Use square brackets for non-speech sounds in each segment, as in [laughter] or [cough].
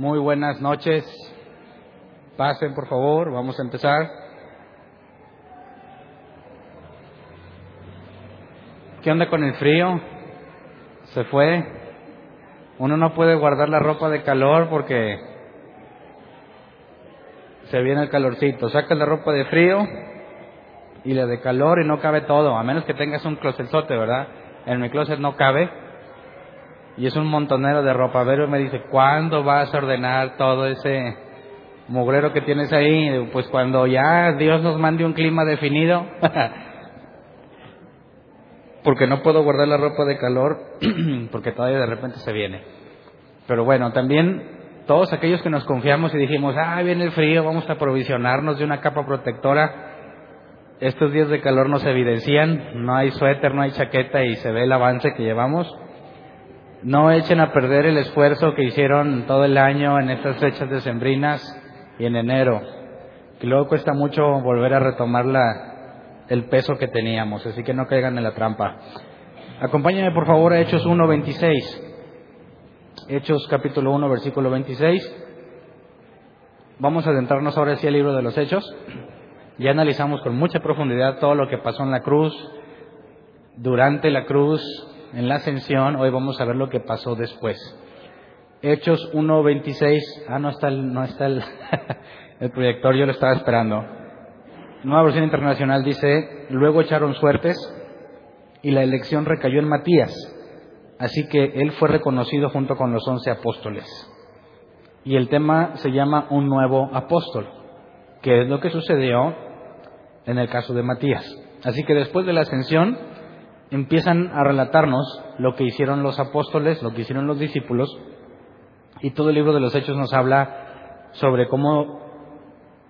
Muy buenas noches. Pasen, por favor, vamos a empezar. ¿Qué onda con el frío? ¿Se fue? Uno no puede guardar la ropa de calor porque se viene el calorcito. Saca la ropa de frío y la de calor y no cabe todo, a menos que tengas un closetzote, ¿verdad? En mi closet no cabe y es un montonero de ropa. Vero me dice, ¿cuándo vas a ordenar todo ese mugrero que tienes ahí? Pues cuando ya Dios nos mande un clima definido. [laughs] porque no puedo guardar la ropa de calor, [clears throat] porque todavía de repente se viene. Pero bueno, también todos aquellos que nos confiamos y dijimos, ah, viene el frío, vamos a provisionarnos de una capa protectora. Estos días de calor nos evidencian, no hay suéter, no hay chaqueta y se ve el avance que llevamos. No echen a perder el esfuerzo que hicieron todo el año en estas fechas decembrinas y en enero, que luego cuesta mucho volver a retomar la, el peso que teníamos, así que no caigan en la trampa. Acompáñenme por favor a Hechos 1.26. Hechos capítulo 1, versículo 26. Vamos a adentrarnos ahora hacia el libro de los Hechos. Ya analizamos con mucha profundidad todo lo que pasó en la cruz, durante la cruz, en la ascensión, hoy vamos a ver lo que pasó después. Hechos 1.26, ah, no está el, no está el, [laughs] el proyector, yo lo estaba esperando. Nueva versión internacional dice, luego echaron suertes y la elección recayó en Matías, así que él fue reconocido junto con los once apóstoles. Y el tema se llama un nuevo apóstol, que es lo que sucedió en el caso de Matías. Así que después de la ascensión, empiezan a relatarnos lo que hicieron los apóstoles, lo que hicieron los discípulos, y todo el libro de los Hechos nos habla sobre cómo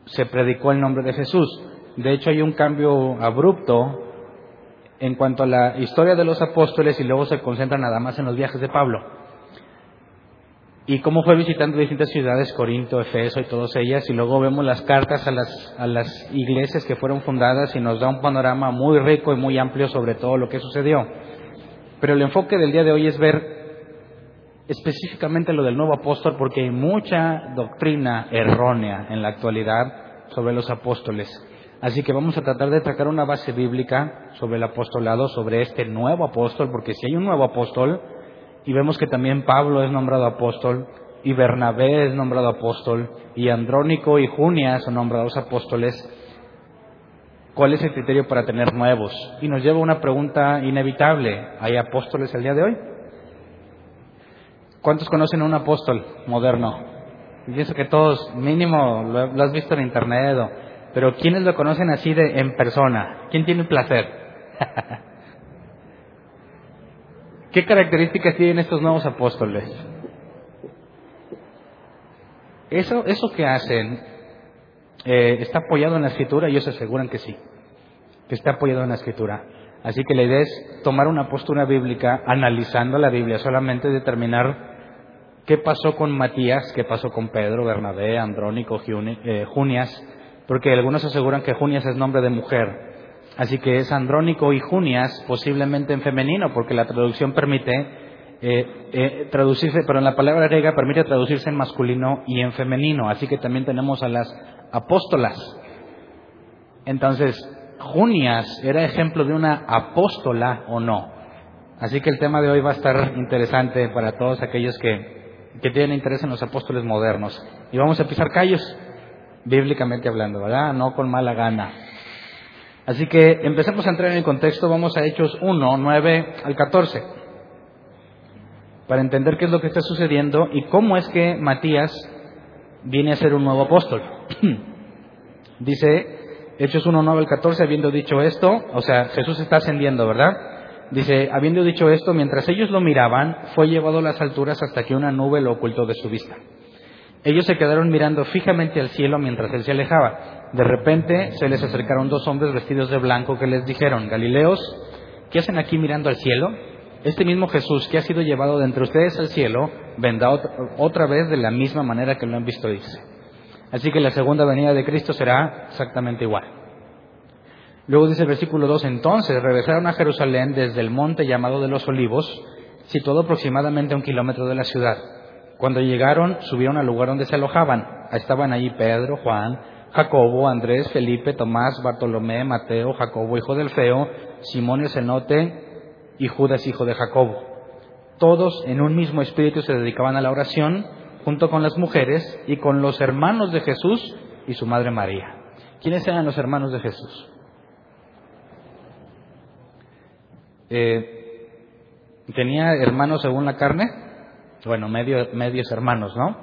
se predicó el nombre de Jesús. De hecho, hay un cambio abrupto en cuanto a la historia de los apóstoles y luego se concentra nada más en los viajes de Pablo y cómo fue visitando distintas ciudades, Corinto, Efeso y todas ellas, y luego vemos las cartas a las, a las iglesias que fueron fundadas y nos da un panorama muy rico y muy amplio sobre todo lo que sucedió. Pero el enfoque del día de hoy es ver específicamente lo del nuevo apóstol porque hay mucha doctrina errónea en la actualidad sobre los apóstoles. Así que vamos a tratar de tratar una base bíblica sobre el apostolado, sobre este nuevo apóstol, porque si hay un nuevo apóstol, y vemos que también Pablo es nombrado apóstol, y Bernabé es nombrado apóstol, y Andrónico y Junia son nombrados apóstoles. ¿Cuál es el criterio para tener nuevos? Y nos lleva a una pregunta inevitable. ¿Hay apóstoles el día de hoy? ¿Cuántos conocen a un apóstol moderno? Pienso que todos, mínimo, lo, has visto en internet, pero ¿quiénes lo conocen así de en persona? ¿Quién tiene el placer? [laughs] ¿Qué características tienen estos nuevos apóstoles? Eso, eso que hacen eh, está apoyado en la escritura y ellos aseguran que sí, que está apoyado en la escritura. Así que la idea es tomar una postura bíblica analizando la Biblia, solamente determinar qué pasó con Matías, qué pasó con Pedro, Bernabé, Andrónico, eh, Junias, porque algunos aseguran que Junias es nombre de mujer, Así que es Andrónico y Junias, posiblemente en femenino, porque la traducción permite eh, eh, traducirse, pero en la palabra griega permite traducirse en masculino y en femenino. Así que también tenemos a las apóstolas. Entonces, Junias era ejemplo de una apóstola o no. Así que el tema de hoy va a estar interesante para todos aquellos que, que tienen interés en los apóstoles modernos. Y vamos a pisar callos, bíblicamente hablando, ¿verdad? No con mala gana. Así que empecemos a entrar en el contexto, vamos a Hechos 1, 9 al 14, para entender qué es lo que está sucediendo y cómo es que Matías viene a ser un nuevo apóstol. [clears throat] Dice Hechos 1, 9 al 14, habiendo dicho esto, o sea, Jesús está ascendiendo, ¿verdad? Dice, habiendo dicho esto, mientras ellos lo miraban, fue llevado a las alturas hasta que una nube lo ocultó de su vista. Ellos se quedaron mirando fijamente al cielo mientras él se alejaba. De repente se les acercaron dos hombres vestidos de blanco que les dijeron, Galileos, ¿qué hacen aquí mirando al cielo? Este mismo Jesús que ha sido llevado de entre ustedes al cielo, vendrá otra vez de la misma manera que lo han visto irse. Así que la segunda venida de Cristo será exactamente igual. Luego dice el versículo 2, entonces regresaron a Jerusalén desde el monte llamado de los olivos, situado aproximadamente a un kilómetro de la ciudad. Cuando llegaron, subieron al lugar donde se alojaban. Estaban allí Pedro, Juan, Jacobo, Andrés, Felipe, Tomás, Bartolomé, Mateo, Jacobo, hijo del Feo, Simón el Cenote y Judas, hijo de Jacobo. Todos en un mismo espíritu se dedicaban a la oración, junto con las mujeres y con los hermanos de Jesús y su madre María. ¿Quiénes eran los hermanos de Jesús? Eh, ¿Tenía hermanos según la carne? Bueno, medio, medios hermanos, ¿no?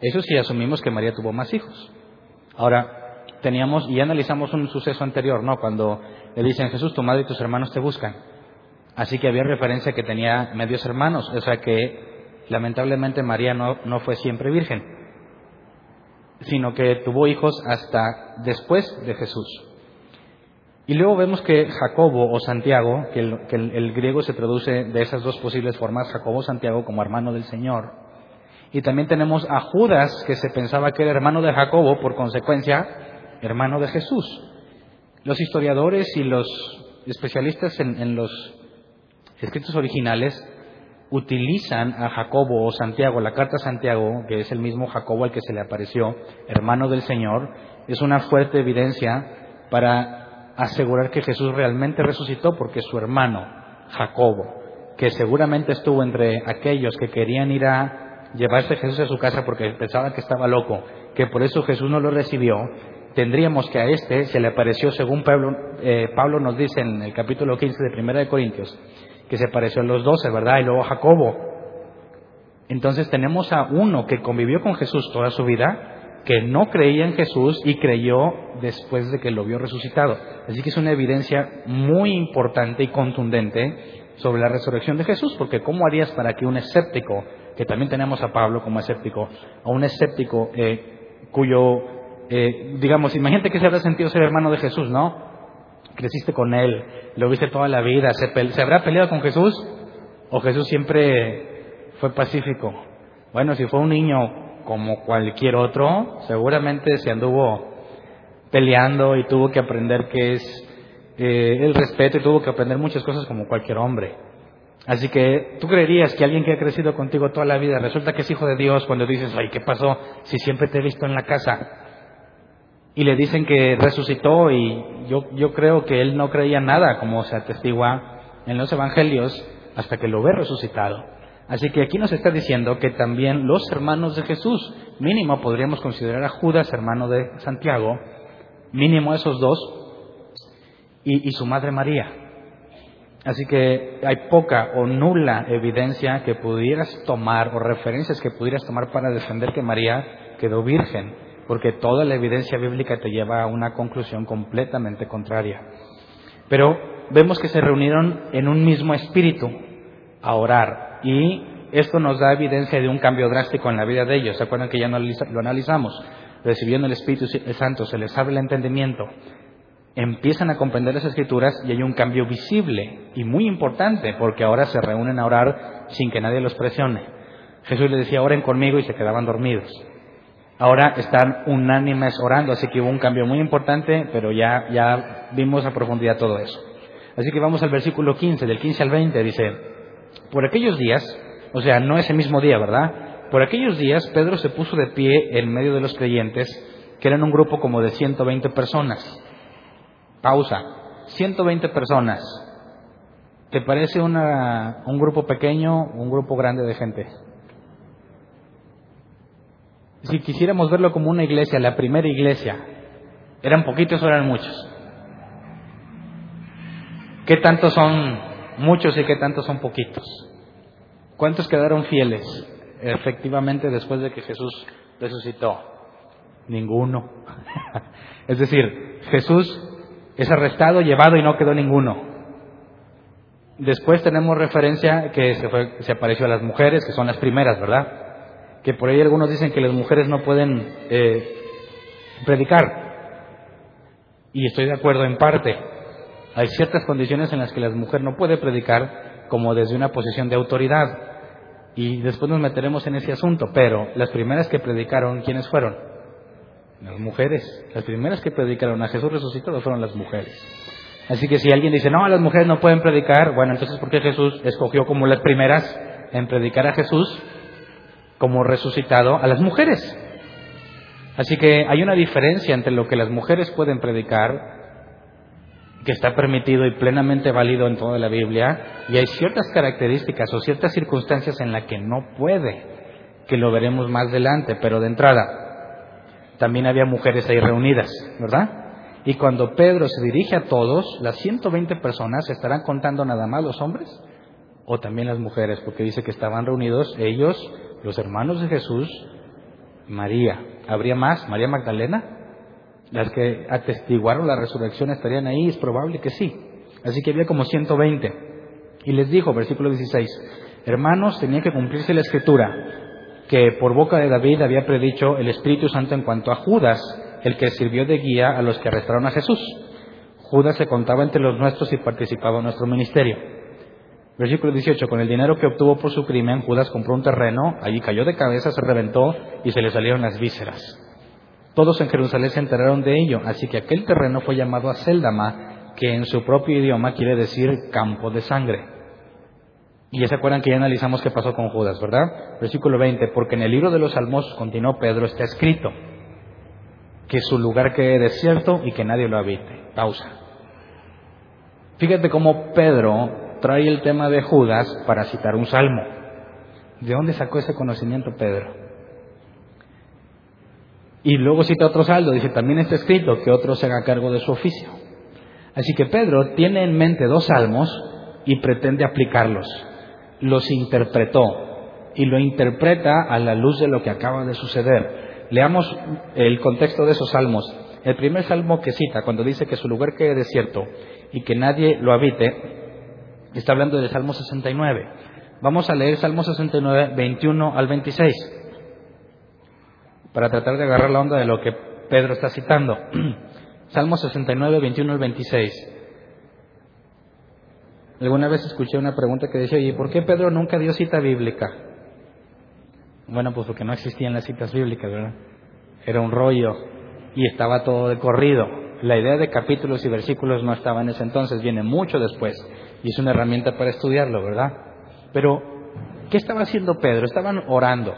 Eso sí asumimos que María tuvo más hijos. Ahora, teníamos, y analizamos un suceso anterior, ¿no? Cuando le dicen, Jesús, tu madre y tus hermanos te buscan. Así que había referencia que tenía medios hermanos, o sea que lamentablemente María no, no fue siempre virgen, sino que tuvo hijos hasta después de Jesús. Y luego vemos que Jacobo o Santiago, que, el, griego se traduce de esas dos posibles formas, Jacobo o Santiago como hermano del Señor. Y también tenemos a Judas, que se pensaba que era hermano de Jacobo, por consecuencia, hermano de Jesús. Los historiadores y los especialistas en los escritos originales utilizan a Jacobo o Santiago, la carta a Santiago, que es el mismo Jacobo al que se le apareció, hermano del Señor, es una fuerte evidencia para asegurar que Jesús realmente resucitó porque su hermano, Jacobo, que seguramente estuvo entre aquellos que querían ir a llevarse Jesús a su casa porque pensaba que estaba loco, que por eso Jesús no lo recibió, tendríamos que a este se le apareció, según Pablo, eh, Pablo nos dice en el capítulo 15 de Primera de Corintios, que se pareció a los doce, ¿verdad? Y luego a Jacobo. Entonces tenemos a uno que convivió con Jesús toda su vida, que no creía en Jesús y creyó después de que lo vio resucitado. Así que es una evidencia muy importante y contundente sobre la resurrección de Jesús, porque ¿cómo harías para que un escéptico, que también tenemos a Pablo como escéptico, a un escéptico eh, cuyo, eh, digamos, imagínate que se habrá sentido ser hermano de Jesús, ¿no? creciste con Él, lo viste toda la vida, ¿se, ¿se habrá peleado con Jesús? ¿O Jesús siempre fue pacífico? Bueno, si fue un niño como cualquier otro, seguramente se anduvo peleando y tuvo que aprender qué es eh, el respeto y tuvo que aprender muchas cosas como cualquier hombre. Así que tú creerías que alguien que ha crecido contigo toda la vida resulta que es hijo de Dios cuando dices, ay, ¿qué pasó si siempre te he visto en la casa? y le dicen que resucitó y yo, yo creo que él no creía nada, como se atestigua en los evangelios, hasta que lo ve resucitado. Así que aquí nos está diciendo que también los hermanos de Jesús, mínimo podríamos considerar a Judas hermano de Santiago, mínimo esos dos, y, y su madre María. Así que hay poca o nula evidencia que pudieras tomar o referencias que pudieras tomar para defender que María quedó virgen porque toda la evidencia bíblica te lleva a una conclusión completamente contraria. Pero vemos que se reunieron en un mismo espíritu a orar y esto nos da evidencia de un cambio drástico en la vida de ellos. ¿Se acuerdan que ya lo analizamos? Recibiendo el Espíritu Santo se les abre el entendimiento, empiezan a comprender las escrituras y hay un cambio visible y muy importante porque ahora se reúnen a orar sin que nadie los presione. Jesús les decía, oren conmigo y se quedaban dormidos ahora están unánimes orando, así que hubo un cambio muy importante, pero ya, ya vimos a profundidad todo eso. Así que vamos al versículo 15, del 15 al 20, dice, por aquellos días, o sea, no ese mismo día, ¿verdad? Por aquellos días Pedro se puso de pie en medio de los creyentes, que eran un grupo como de 120 personas. Pausa, 120 personas. ¿Te parece una, un grupo pequeño o un grupo grande de gente? Si quisiéramos verlo como una iglesia, la primera iglesia, ¿eran poquitos o eran muchos? ¿Qué tantos son muchos y qué tantos son poquitos? ¿Cuántos quedaron fieles efectivamente después de que Jesús resucitó? Ninguno. [laughs] es decir, Jesús es arrestado, llevado y no quedó ninguno. Después tenemos referencia que se, se apareció a las mujeres, que son las primeras, ¿verdad? que por ahí algunos dicen que las mujeres no pueden eh, predicar. Y estoy de acuerdo en parte. Hay ciertas condiciones en las que la mujer no puede predicar como desde una posición de autoridad. Y después nos meteremos en ese asunto. Pero las primeras que predicaron, ¿quiénes fueron? Las mujeres. Las primeras que predicaron a Jesús resucitado fueron las mujeres. Así que si alguien dice, no, las mujeres no pueden predicar, bueno, entonces ¿por qué Jesús escogió como las primeras en predicar a Jesús? como resucitado a las mujeres. Así que hay una diferencia entre lo que las mujeres pueden predicar, que está permitido y plenamente válido en toda la Biblia, y hay ciertas características o ciertas circunstancias en las que no puede, que lo veremos más adelante, pero de entrada, también había mujeres ahí reunidas, ¿verdad? Y cuando Pedro se dirige a todos, las 120 personas, ¿estarán contando nada más los hombres? O también las mujeres, porque dice que estaban reunidos ellos, los hermanos de Jesús, María. ¿Habría más? ¿María Magdalena? Las que atestiguaron la resurrección estarían ahí, es probable que sí. Así que había como 120. Y les dijo, versículo 16, hermanos, tenía que cumplirse la escritura, que por boca de David había predicho el Espíritu Santo en cuanto a Judas, el que sirvió de guía a los que arrestaron a Jesús. Judas se contaba entre los nuestros y participaba en nuestro ministerio. Versículo 18. Con el dinero que obtuvo por su crimen, Judas compró un terreno, allí cayó de cabeza, se reventó y se le salieron las vísceras. Todos en Jerusalén se enteraron de ello, así que aquel terreno fue llamado a Seldama, que en su propio idioma quiere decir campo de sangre. Y ya se acuerdan que ya analizamos qué pasó con Judas, ¿verdad? Versículo 20. Porque en el libro de los Salmos, continuó Pedro, está escrito que su lugar quede desierto y que nadie lo habite. Pausa. Fíjate cómo Pedro trae el tema de Judas para citar un salmo. ¿De dónde sacó ese conocimiento Pedro? Y luego cita otro saldo, dice, también está escrito que otro se haga cargo de su oficio. Así que Pedro tiene en mente dos salmos y pretende aplicarlos. Los interpretó y lo interpreta a la luz de lo que acaba de suceder. Leamos el contexto de esos salmos. El primer salmo que cita, cuando dice que su lugar quede desierto y que nadie lo habite, está hablando del Salmo 69. Vamos a leer Salmo 69, 21 al 26, para tratar de agarrar la onda de lo que Pedro está citando. [clears throat] Salmo 69, 21 al 26. Alguna vez escuché una pregunta que decía, ¿y por qué Pedro nunca dio cita bíblica? Bueno, pues porque no existían las citas bíblicas, ¿verdad? Era un rollo y estaba todo de corrido. La idea de capítulos y versículos no estaba en ese entonces, viene mucho después y es una herramienta para estudiarlo, ¿verdad? Pero, ¿qué estaba haciendo Pedro? Estaban orando.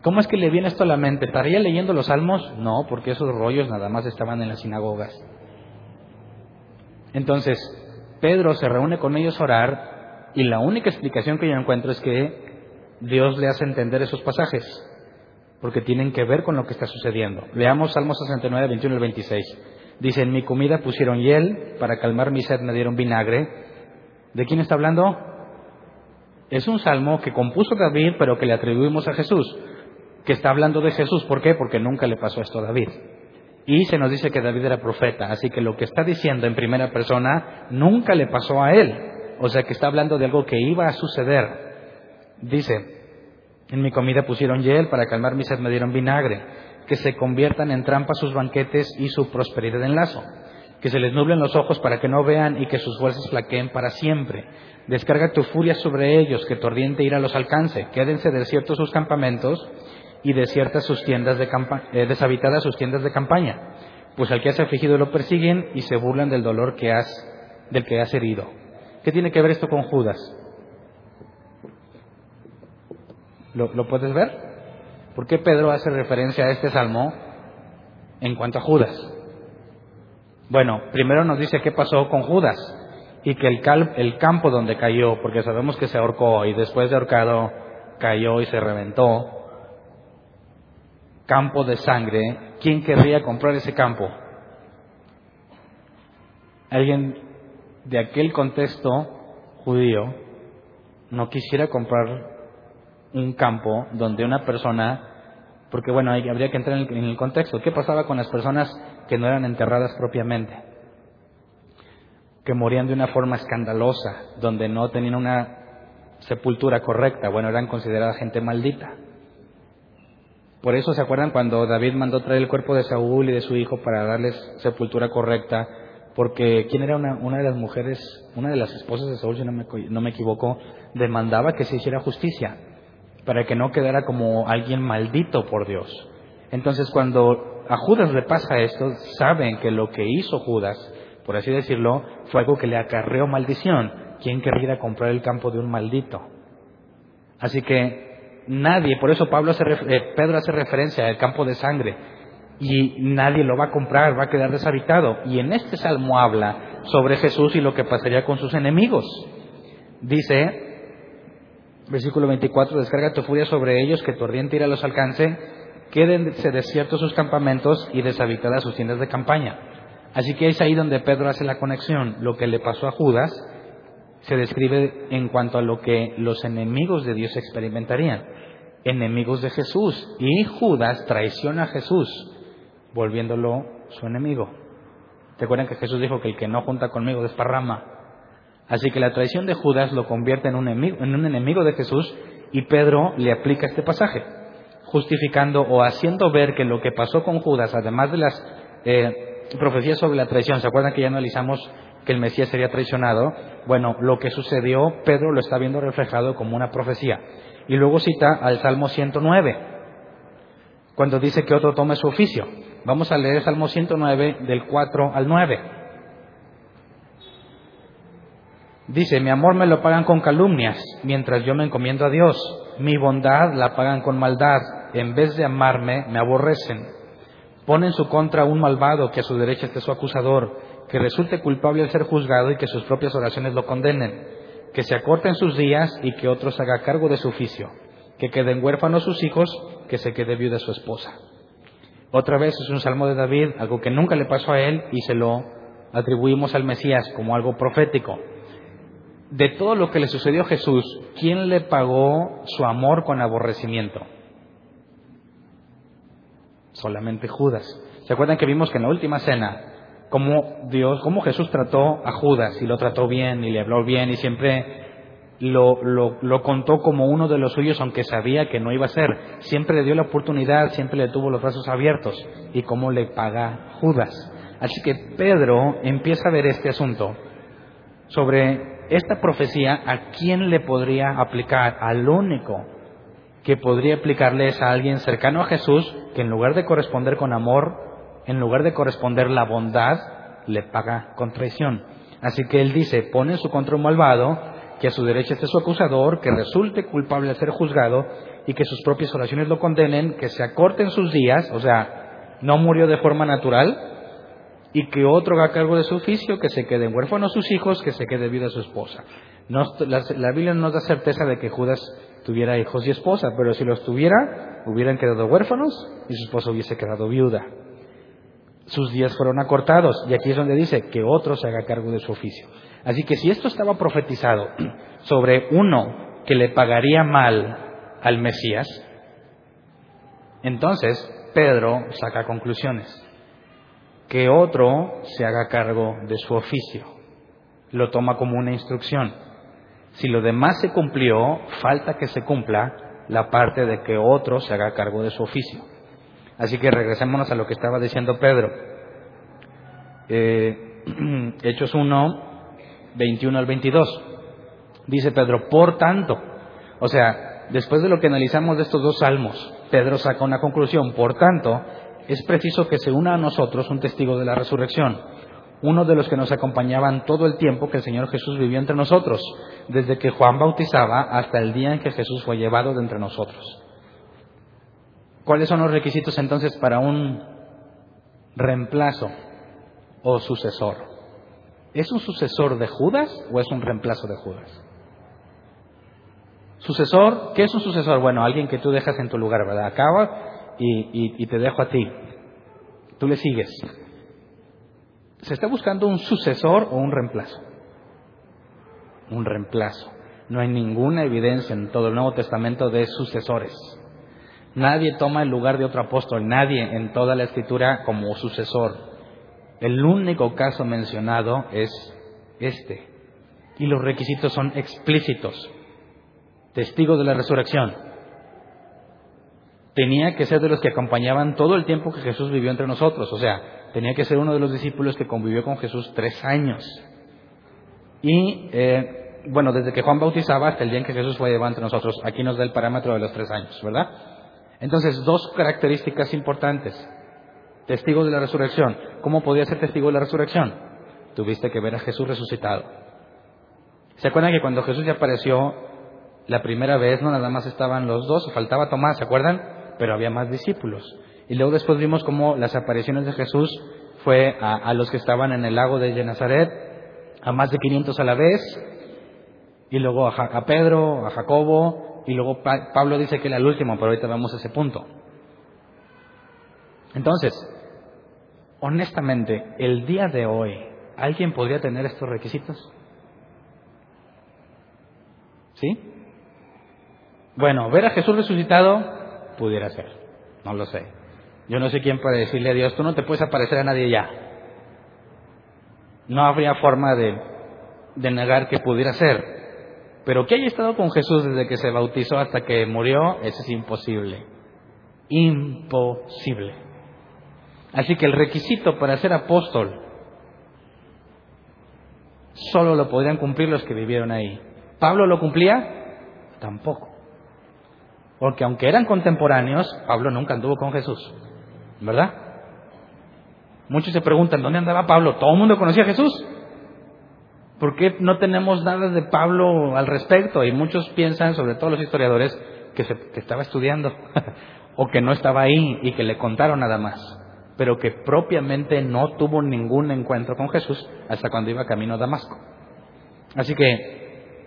¿Cómo es que le viene esto a la mente? ¿Estaría leyendo los salmos? No, porque esos rollos nada más estaban en las sinagogas. Entonces, Pedro se reúne con ellos a orar y la única explicación que yo encuentro es que Dios le hace entender esos pasajes, porque tienen que ver con lo que está sucediendo. Leamos Salmos 69, 21 y 26. Dice, en mi comida pusieron hiel, para calmar mi sed me dieron vinagre. ¿De quién está hablando? Es un salmo que compuso David, pero que le atribuimos a Jesús, que está hablando de Jesús. ¿Por qué? Porque nunca le pasó esto a David. Y se nos dice que David era profeta, así que lo que está diciendo en primera persona nunca le pasó a él. O sea que está hablando de algo que iba a suceder. Dice, en mi comida pusieron hiel, para calmar mi sed me dieron vinagre, que se conviertan en trampa sus banquetes y su prosperidad en lazo, que se les nublen los ojos para que no vean y que sus fuerzas flaqueen para siempre. Descarga tu furia sobre ellos, que tu ardiente ira los alcance, quédense desiertos sus campamentos y desiertas sus tiendas de eh, deshabitadas sus tiendas de campaña, pues al que has afligido lo persiguen y se burlan del dolor que has, del que has herido. ¿Qué tiene que ver esto con Judas? ¿Lo, puedes ver? ¿Por qué Pedro hace referencia a este salmo en cuanto a Judas? Bueno, primero nos dice qué pasó con Judas y que el, el campo donde cayó, porque sabemos que se ahorcó y después de ahorcado cayó y se reventó, campo de sangre, ¿quién querría comprar ese campo? Alguien de aquel contexto judío no quisiera comprar un campo donde una persona, porque bueno, habría que entrar en el, contexto, ¿qué pasaba con las personas que no eran enterradas propiamente? Que morían de una forma escandalosa, donde no tenían una sepultura correcta, bueno, eran consideradas gente maldita. Por eso se acuerdan cuando David mandó traer el cuerpo de Saúl y de su hijo para darles sepultura correcta, porque quién era una, una de las mujeres, una de las esposas de Saúl, si no me, no me equivoco, demandaba que se hiciera justicia para que no quedara como alguien maldito por Dios. Entonces cuando a Judas le pasa esto, saben que lo que hizo Judas, por así decirlo, fue algo que le acarreó maldición. ¿Quién querría comprar el campo de un maldito? Así que nadie, por eso Pablo hace, eh, Pedro hace referencia al campo de sangre, y nadie lo va a comprar, va a quedar deshabitado. Y en este salmo habla sobre Jesús y lo que pasaría con sus enemigos. Dice, versículo 24, descarga tu furia sobre ellos, que tu ardiente ira los alcance, quédense desiertos sus campamentos y deshabitadas sus tiendas de campaña. Así que es ahí donde Pedro hace la conexión. Lo que le pasó a Judas se describe en cuanto a lo que los enemigos de Dios experimentarían. Enemigos de Jesús. Y Judas traiciona a Jesús, volviéndolo su enemigo. ¿Te acuerdan que Jesús dijo que el que no junta conmigo desparrama? Así que la traición de Judas lo convierte en un enemigo, en un enemigo de Jesús y Pedro le aplica este pasaje, justificando o haciendo ver que lo que pasó con Judas, además de las eh, profecía sobre la traición. ¿Se acuerdan que ya analizamos que el Mesías sería traicionado? Bueno, lo que sucedió, Pedro lo está viendo reflejado como una profecía. Y luego cita al Salmo 109, cuando dice que otro tome su oficio. Vamos a leer el Salmo 109 del 4 al 9. Dice, mi amor me lo pagan con calumnias, mientras yo me encomiendo a Dios. Mi bondad la pagan con maldad. En vez de amarme, me aborrecen. Pone en su contra un malvado que a su derecha esté su acusador, que resulte culpable al ser juzgado y que sus propias oraciones lo condenen, que se acorten sus días y que otros haga cargo de su oficio, que queden huérfanos sus hijos, que se quede viuda su esposa. Otra vez es un salmo de David, algo que nunca le pasó a él y se lo atribuimos al Mesías como algo profético. De todo lo que le sucedió a Jesús, ¿quién le pagó su amor con aborrecimiento? solamente Judas. ¿Se acuerdan que vimos que en la última cena, cómo Dios, cómo Jesús trató a Judas y lo trató bien y le habló bien y siempre lo, lo, contó como uno de los suyos, aunque sabía que no iba a ser. Siempre le dio la oportunidad, siempre le tuvo los brazos abiertos. ¿Y cómo le paga Judas? Así que Pedro empieza a ver este asunto sobre esta profecía, ¿a quién le podría aplicar? Al único que podría aplicarles a alguien cercano a Jesús que en lugar de corresponder con amor, en lugar de corresponder la bondad, le paga con traición. Así que él dice, pone en su contra un malvado, que a su derecha esté su acusador, que resulte culpable de ser juzgado y que sus propias oraciones lo condenen, que se acorten sus días, o sea, no murió de forma natural, y que otro haga cargo de su oficio, que se queden huérfanos sus hijos, que se quede vida su esposa. la, Biblia no da certeza de que Judas tuviera hijos y esposa, pero si los tuviera, hubieran quedado huérfanos y su esposa hubiese quedado viuda. Sus días fueron acortados y aquí es donde dice que otro se haga cargo de su oficio. Así que si esto estaba profetizado [clears throat] sobre uno que le pagaría mal al Mesías, entonces Pedro saca conclusiones. Que otro se haga cargo de su oficio. Lo toma como una instrucción. Si lo demás se cumplió, falta que se cumpla la parte de que otro se haga cargo de su oficio. Así que regresémonos a lo que estaba diciendo Pedro. Eh, [clears throat] Hechos 1, 21 al 22. Dice Pedro, por tanto, o sea, después de lo que analizamos de estos dos salmos, Pedro saca una conclusión. Por tanto, es preciso que se una a nosotros un testigo de la resurrección uno de los que nos acompañaban todo el tiempo que el Señor Jesús vivió entre nosotros, desde que Juan bautizaba hasta el día en que Jesús fue llevado de entre nosotros. ¿Cuáles son los requisitos entonces para un reemplazo o sucesor? ¿Es un sucesor de Judas o es un reemplazo de Judas? Sucesor, ¿qué es un sucesor? Bueno, alguien que tú dejas en tu lugar, ¿verdad? Acaba y, y te dejo a ti. Tú le sigues. ¿Se está buscando un sucesor o un reemplazo? Un reemplazo. No hay ninguna evidencia en todo el Nuevo Testamento de sucesores. Nadie toma el lugar de otro apóstol, nadie en toda la escritura como sucesor. El único caso mencionado es este. Y los requisitos son explícitos. Testigo de la resurrección. Tenía que ser de los que acompañaban todo el tiempo que Jesús vivió entre nosotros. O sea, tenía que ser uno de los discípulos que convivió con Jesús tres años. Y eh, bueno, desde que Juan bautizaba hasta el día en que Jesús fue llevado entre nosotros, aquí nos da el parámetro de los tres años, ¿verdad? Entonces, dos características importantes. Testigo de la resurrección. ¿Cómo podía ser testigo de la resurrección? Tuviste que ver a Jesús resucitado. ¿Se acuerdan que cuando Jesús ya apareció La primera vez no nada más estaban los dos, faltaba Tomás, ¿se acuerdan? Pero había más discípulos. Y luego después vimos cómo las apariciones de Jesús fue a, los que estaban en el lago de Genazaret, a más de 500 a la vez, y luego a Pedro, a Jacobo, y luego Pablo dice que era el último, pero ahorita vamos a ese punto. Entonces, honestamente, el día de hoy, ¿alguien podría tener estos requisitos? ¿Sí? Bueno, ver a Jesús resucitado pudiera ser, no lo sé. Yo no sé quién puede decirle a Dios, tú no te puedes aparecer a nadie ya. No habría forma de, de negar que pudiera ser. Pero que haya estado con Jesús desde que se bautizó hasta que murió, eso es imposible. Imposible. Así que el requisito para ser apóstol solo lo podrían cumplir los que vivieron ahí. ¿Pablo lo cumplía? Tampoco. Porque aunque eran contemporáneos, Pablo nunca anduvo con Jesús. ¿Verdad? Muchos se preguntan, ¿dónde andaba Pablo? ¿Todo el mundo conocía a Jesús? ¿Por qué no tenemos nada de Pablo al respecto? Y muchos piensan, sobre todo los historiadores, que, estaba estudiando [laughs] o que no estaba ahí y que le contaron nada más, pero que propiamente no tuvo ningún encuentro con Jesús hasta cuando iba camino a Damasco. Así que,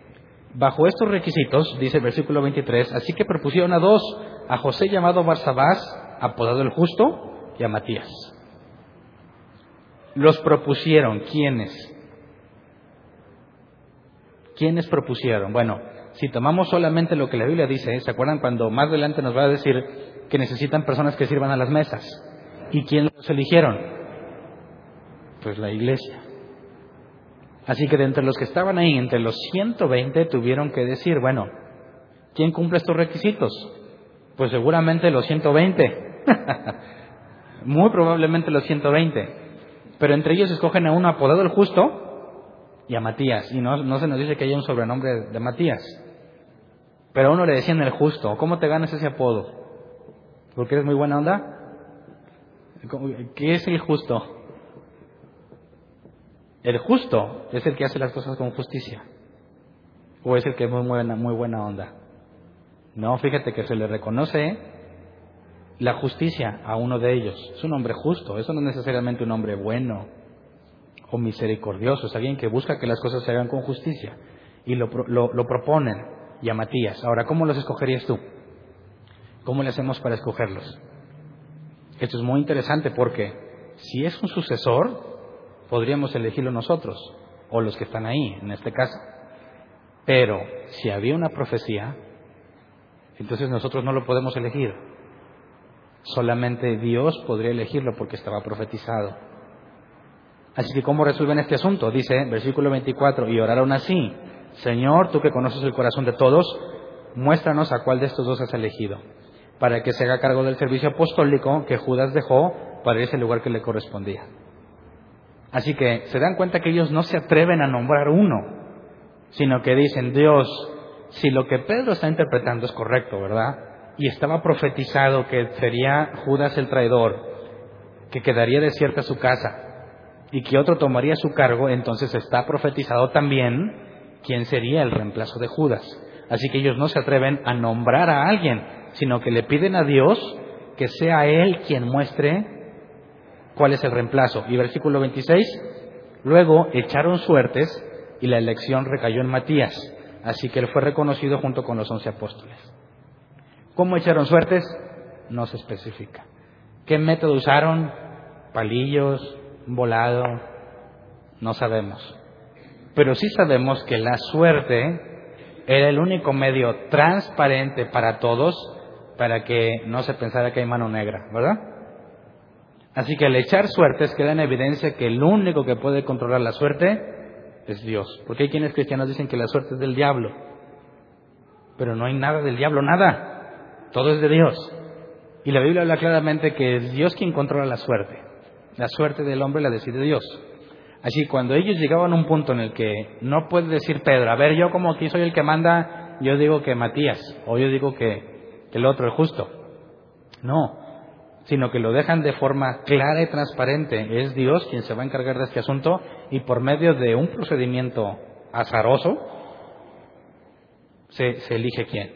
bajo estos requisitos, dice el versículo 23, así que propusieron a dos, a José llamado Barsabás, apodado el justo, y a Matías. Los propusieron, ¿quiénes? ¿Quiénes propusieron? Bueno, si tomamos solamente lo que la Biblia dice, ¿se acuerdan cuando más adelante nos va a decir que necesitan personas que sirvan a las mesas? ¿Y quién los eligieron? Pues la iglesia. Así que de entre los que estaban ahí, entre los 120, tuvieron que decir, bueno, ¿quién cumple estos requisitos? Pues seguramente los 120. [laughs] Muy probablemente los 120. Pero entre ellos escogen a uno apodado el justo y a Matías. Y no, se nos dice que haya un sobrenombre de Matías. Pero a uno le decían el justo. ¿Cómo te ganas ese apodo? ¿Porque eres muy buena onda? ¿Qué es el justo? El justo es el que hace las cosas con justicia. O es el que es muy buena, muy buena onda. No, fíjate que se le reconoce la justicia a uno de ellos. Es un hombre justo, eso no es necesariamente un hombre bueno o misericordioso, es alguien que busca que las cosas se hagan con justicia y lo, lo, proponen. Y a Matías, ahora, ¿cómo los escogerías tú? ¿Cómo le hacemos para escogerlos? Esto es muy interesante porque si es un sucesor, podríamos elegirlo nosotros o los que están ahí, en este caso. Pero si había una profecía, entonces nosotros no lo podemos elegir. Solamente Dios podría elegirlo porque estaba profetizado. Así que, ¿cómo resuelven este asunto? Dice, versículo 24, y oraron así, Señor, tú que conoces el corazón de todos, muéstranos a cuál de estos dos has elegido, para que se haga cargo del servicio apostólico que Judas dejó para ese lugar que le correspondía. Así que se dan cuenta que ellos no se atreven a nombrar uno, sino que dicen, Dios, si lo que Pedro está interpretando es correcto, ¿verdad? y estaba profetizado que sería Judas el traidor, que quedaría desierta su casa y que otro tomaría su cargo, entonces está profetizado también quién sería el reemplazo de Judas. Así que ellos no se atreven a nombrar a alguien, sino que le piden a Dios que sea Él quien muestre cuál es el reemplazo. Y versículo 26, luego echaron suertes y la elección recayó en Matías, así que él fue reconocido junto con los once apóstoles. ¿Cómo echaron suertes? No se especifica. ¿Qué método usaron? Palillos, volado, no sabemos. Pero sí sabemos que la suerte era el único medio transparente para todos para que no se pensara que hay mano negra, ¿verdad? Así que al echar suertes queda en evidencia que el único que puede controlar la suerte es Dios. Porque hay quienes cristianos dicen que la suerte es del diablo. Pero no hay nada del diablo, nada. Todo es de Dios. Y la Biblia habla claramente que es Dios quien controla la suerte. La suerte del hombre la decide Dios. Así cuando ellos llegaban a un punto en el que no puede decir Pedro, a ver, yo como aquí soy el que manda, yo digo que Matías, o yo digo que, que el otro, el justo. No, sino que lo dejan de forma clara y transparente. Es Dios quien se va a encargar de este asunto y por medio de un procedimiento azaroso, se, se elige quién.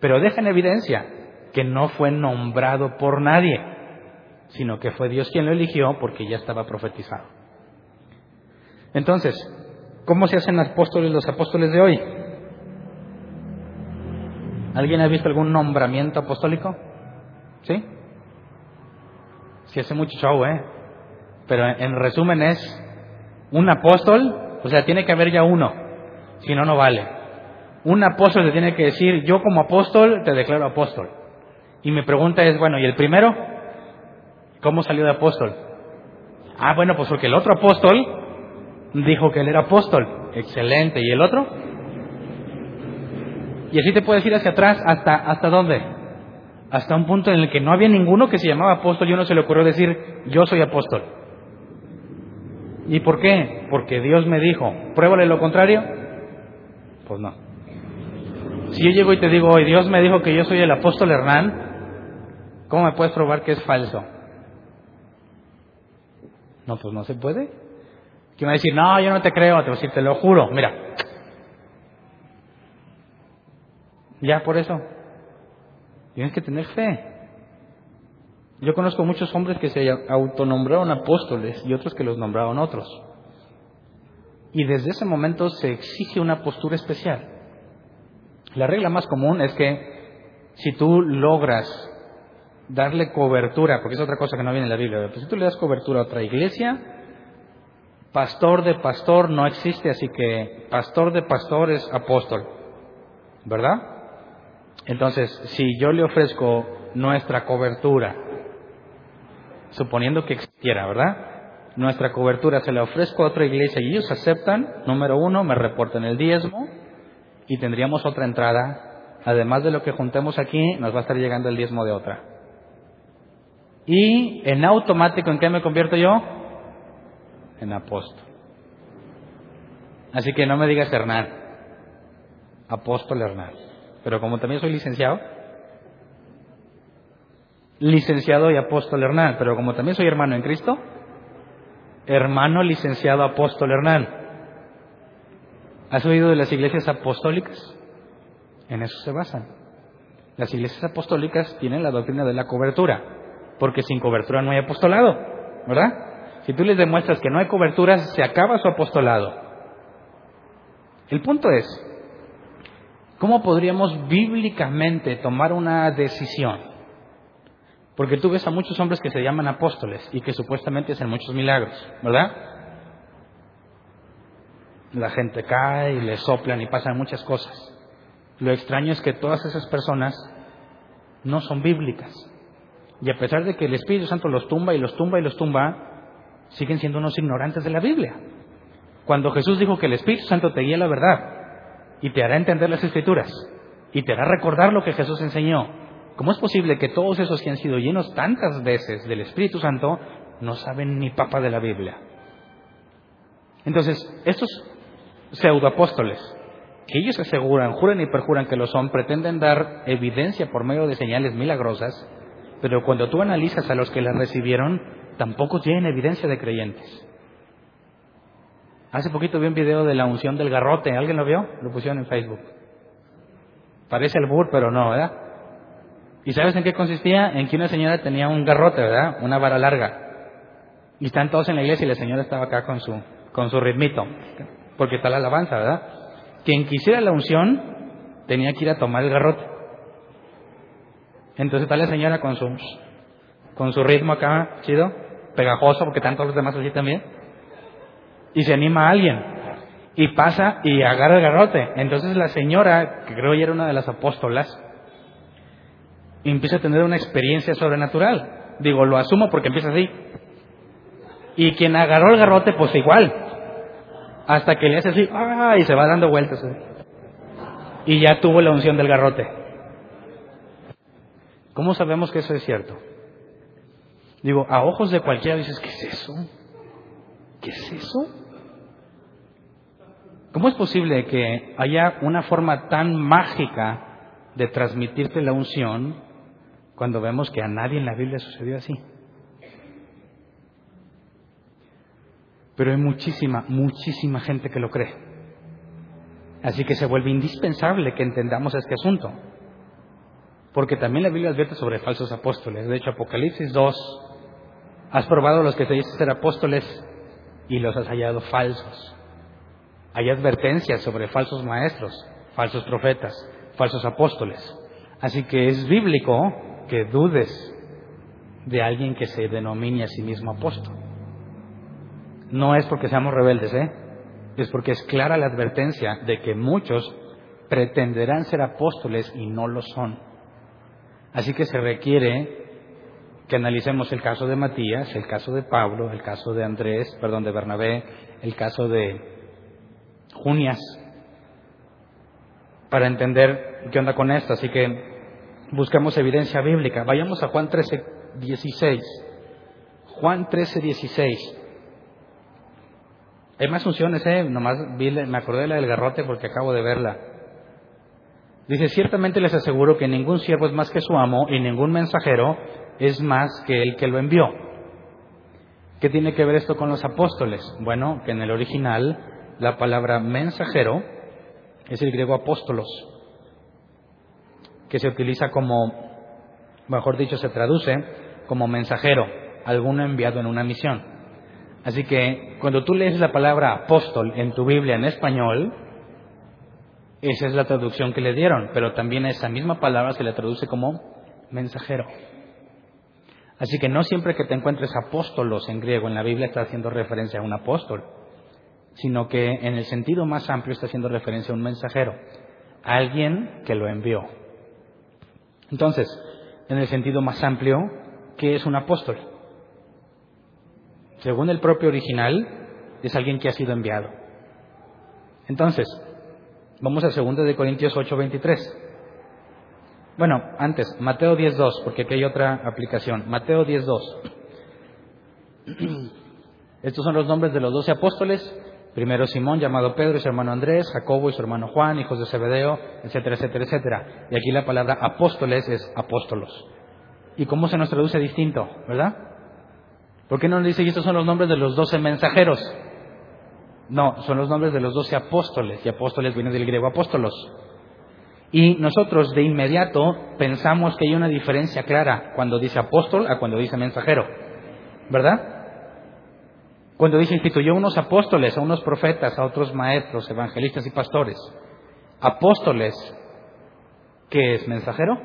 Pero deja en evidencia que no fue nombrado por nadie, sino que fue Dios quien lo eligió porque ya estaba profetizado. Entonces, ¿cómo se hacen apóstoles los apóstoles de hoy? ¿Alguien ha visto algún nombramiento apostólico? ¿Sí? Sí hace mucho show, ¿eh? Pero en resumen es un apóstol, o sea, tiene que haber ya uno, si no, no vale. Un apóstol te tiene que decir, yo como apóstol te declaro apóstol. Y mi pregunta es, bueno, ¿y el primero? ¿Cómo salió de apóstol? Ah, bueno, pues porque el otro apóstol dijo que él era apóstol. Excelente. ¿Y el otro? Y así te puedes ir hacia atrás hasta, ¿hasta dónde? Hasta un punto en el que no había ninguno que se llamaba apóstol y uno se le ocurrió decir, yo soy apóstol. ¿Y por qué? Porque Dios me dijo, pruébale lo contrario. Pues no. Si yo llego y te digo hoy, Dios me dijo que yo soy el apóstol Hernán, ¿cómo me puedes probar que es falso? No, pues no se puede. ¿Quién va a decir, no, yo no te creo? Te voy a decir, te lo juro. Mira, Ya por eso. Tienes que tener fe. Yo conozco muchos hombres que se autonombraron apóstoles y otros que los nombraron otros. Y desde ese momento se exige una postura especial. La regla más común es que si tú logras darle cobertura, porque es otra cosa que no viene en la Biblia, pero si tú le das cobertura a otra iglesia, pastor de pastor no existe, así que pastor de pastor es apóstol, ¿verdad? Entonces, si yo le ofrezco nuestra cobertura, suponiendo que existiera, ¿verdad? Nuestra cobertura se la ofrezco a otra iglesia y ellos aceptan, número uno, me reportan el diezmo y tendríamos otra entrada. Además de lo que juntemos aquí, nos va a estar llegando el diezmo de otra. Y en automático, ¿en qué me convierto yo? En apóstol. Así que no me digas Hernán, apóstol Hernán pero como también soy licenciado, licenciado y apóstol Hernán, pero como también soy hermano en Cristo, hermano licenciado apóstol Hernán. ¿Has oído de las iglesias apostólicas? En eso se basan. Las iglesias apostólicas tienen la doctrina de la cobertura, porque sin cobertura no hay apostolado, ¿verdad? Si tú les demuestras que no hay cobertura, se acaba su apostolado. El punto es, ¿Cómo podríamos bíblicamente tomar una decisión? Porque tú ves a muchos hombres que se llaman apóstoles y que supuestamente hacen muchos milagros, ¿verdad? La gente cae y le soplan y pasan muchas cosas. Lo extraño es que todas esas personas no son bíblicas. Y a pesar de que el Espíritu Santo los tumba y los tumba y los tumba, siguen siendo unos ignorantes de la Biblia. Cuando Jesús dijo que el Espíritu Santo te guía la verdad, y te hará entender las escrituras y te hará recordar lo que Jesús enseñó. ¿Cómo es posible que todos esos que han sido llenos tantas veces del Espíritu Santo no saben ni papa de la Biblia? Entonces, estos pseudoapóstoles, que ellos aseguran, juran y perjuran que lo son, pretenden dar evidencia por medio de señales milagrosas, pero cuando tú analizas a los que las recibieron, tampoco tienen evidencia de creyentes. Hace poquito vi un video de la unción del garrote. ¿Alguien lo vio? Lo pusieron en Facebook. Parece el bur, pero no, ¿verdad? ¿Y sabes en qué consistía? En que una señora tenía un garrote, ¿verdad? Una vara larga. Y están todos en la iglesia y la señora estaba acá con su, con su ritmito. Porque está la alabanza, ¿verdad? Quien quisiera la unción tenía que ir a tomar el garrote. Entonces está la señora con su, con su ritmo acá, chido, pegajoso, porque están todos los demás así también y se anima a alguien y pasa y agarra el garrote. Entonces la señora, que creo que era una de las apóstolas, empieza a tener una experiencia sobrenatural. Digo, lo asumo porque empieza así. Y quien agarró el garrote, pues igual. Hasta que le hace así, ¡ah! y se va dando vueltas. Y ya tuvo la unción del garrote. ¿Cómo sabemos que eso es cierto? Digo, a ojos de cualquiera dices, ¿qué es eso? ¿Qué es eso? ¿Cómo es posible que haya una forma tan mágica de transmitirte la unción cuando vemos que a nadie en la Biblia sucedió así? Pero hay muchísima, muchísima gente que lo cree. Así que se vuelve indispensable que entendamos este asunto. Porque también la Biblia advierte sobre falsos apóstoles. De hecho, Apocalipsis 2, has probado los que te dicen ser apóstoles y los has hallado falsos. Hay advertencias sobre falsos maestros, falsos profetas, falsos apóstoles. Así que es bíblico que dudes de alguien que se denomine a sí mismo apóstol. No es porque seamos rebeldes, ¿eh? Es porque es clara la advertencia de que muchos pretenderán ser apóstoles y no lo son. Así que se requiere que analicemos el caso de Matías, el caso de Pablo, el caso de Andrés, perdón, de Bernabé, el caso de Junias, para entender qué onda con esto. Así que buscamos evidencia bíblica. Vayamos a Juan 13, 16. Juan 13, 16. Hay más funciones, ¿eh? Nomás me acordé de la del garrote porque acabo de verla. Dice, ciertamente les aseguro que ningún siervo es más que su amo y ningún mensajero es más que el que lo envió. ¿Qué tiene que ver esto con los apóstoles? Bueno, que en el original la palabra mensajero es el griego apóstolos, que se utiliza como, mejor dicho, se traduce como mensajero, alguno enviado en una misión. Así que cuando tú lees la palabra apóstol en tu Biblia en español, esa es la traducción que le dieron, pero también esa misma palabra se le traduce como mensajero. Así que no siempre que te encuentres apóstolos en griego en la Biblia está haciendo referencia a un apóstol, sino que en el sentido más amplio está haciendo referencia a un mensajero, a alguien que lo envió. Entonces, en el sentido más amplio, ¿qué es un apóstol? Según el propio original, es alguien que ha sido enviado. Entonces, Vamos a 2 de Corintios 8:23. Bueno, antes, Mateo 10:2, porque aquí hay otra aplicación. Mateo 10:2. [clears throat] Estos son los nombres de los doce apóstoles. Primero Simón, llamado Pedro, y su hermano Andrés, Jacobo y su hermano Juan, hijos de Zebedeo, etcétera, etcétera, etcétera. Y aquí la palabra apóstoles es apóstolos. ¿Y cómo se nos traduce distinto, verdad? ¿Por qué no nos dice que estos son los nombres de los doce mensajeros? No, son los nombres de los doce apóstoles, y apóstoles viene del griego apóstolos. Y nosotros de inmediato pensamos que hay una diferencia clara cuando dice apóstol a cuando dice mensajero, ¿verdad? Cuando dice instituyó unos apóstoles, a unos profetas, a otros maestros, evangelistas y pastores. Apóstoles, ¿qué es mensajero?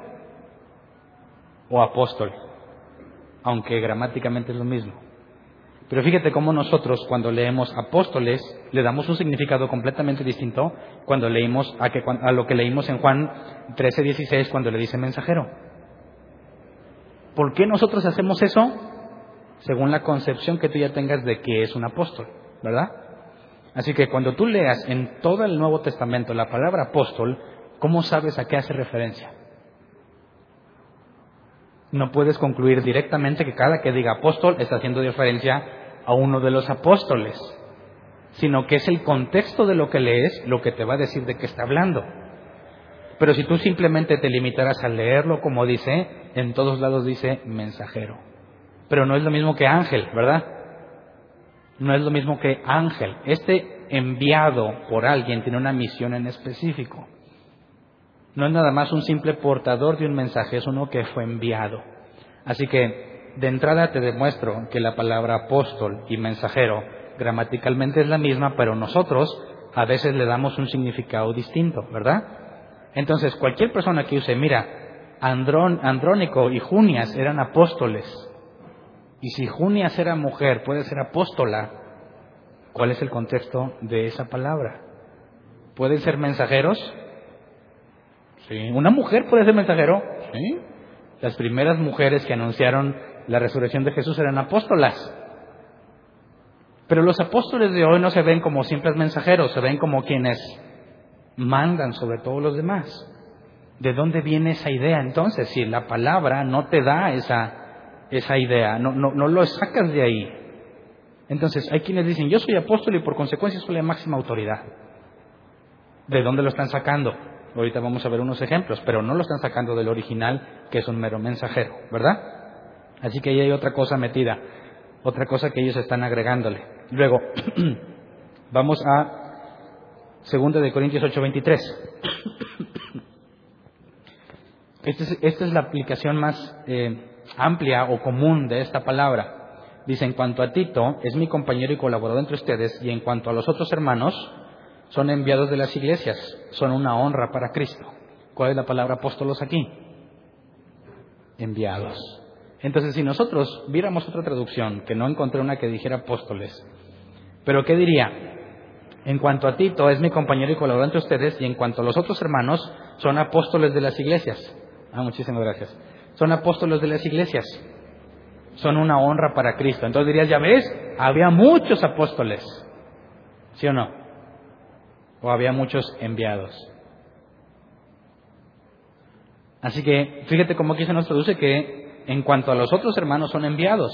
O apóstol, aunque gramáticamente es lo mismo. Pero fíjate cómo nosotros cuando leemos apóstoles le damos un significado completamente distinto cuando leímos a, que, a lo que leímos en Juan 13:16 cuando le dice mensajero. ¿Por qué nosotros hacemos eso? Según la concepción que tú ya tengas de que es un apóstol, ¿verdad? Así que cuando tú leas en todo el Nuevo Testamento la palabra apóstol, ¿cómo sabes a qué hace referencia? No puedes concluir directamente que cada que diga apóstol está haciendo referencia a uno de los apóstoles, sino que es el contexto de lo que lees lo que te va a decir de qué está hablando. Pero si tú simplemente te limitaras a leerlo como dice, en todos lados dice mensajero. Pero no es lo mismo que ángel, ¿verdad? No es lo mismo que ángel. Este enviado por alguien tiene una misión en específico. No es nada más un simple portador de un mensaje, es uno que fue enviado. Así que de entrada te demuestro que la palabra apóstol y mensajero gramaticalmente es la misma, pero nosotros a veces le damos un significado distinto, ¿verdad? Entonces, cualquier persona que use, mira, Andrónico y Junias eran apóstoles, y si Junias era mujer, puede ser apóstola, ¿cuál es el contexto de esa palabra? ¿Pueden ser mensajeros? Sí. ¿Una mujer puede ser mensajero? Sí. Las primeras mujeres que anunciaron la resurrección de Jesús eran apóstolas. Pero los apóstoles de hoy no se ven como simples mensajeros, se ven como quienes mandan sobre todos los demás. ¿De dónde viene esa idea entonces? Si la palabra no te da esa, esa idea, no, no, no lo sacas de ahí. Entonces hay quienes dicen, yo soy apóstol y por consecuencia soy la máxima autoridad. ¿De dónde lo están sacando? Ahorita vamos a ver unos ejemplos, pero no lo están sacando del original, que es un mero mensajero, ¿verdad? Así que ahí hay otra cosa metida, otra cosa que ellos están agregándole. Luego, [clears throat] vamos a Segunda de Corintios 8:23. [clears throat] Esta es, esta es la aplicación más eh, amplia o común de esta palabra. Dice, en cuanto a Tito, es mi compañero y colaborador entre ustedes, y en cuanto a los otros hermanos, son enviados de las iglesias, son una honra para Cristo. ¿Cuál es la palabra apóstolos aquí? Enviados. Entonces, si nosotros viéramos otra traducción, que no encontré una que dijera apóstoles, pero ¿qué diría? En cuanto a Tito, es mi compañero y colaborador entre ustedes, y en cuanto a los otros hermanos, son apóstoles de las iglesias. Ah, muchísimas gracias. Son apóstoles de las iglesias. Son una honra para Cristo. Entonces dirías, ya ves, había muchos apóstoles. ¿Sí o no? O había muchos enviados. Así que fíjate cómo aquí se nos traduce que en cuanto a los otros hermanos son enviados.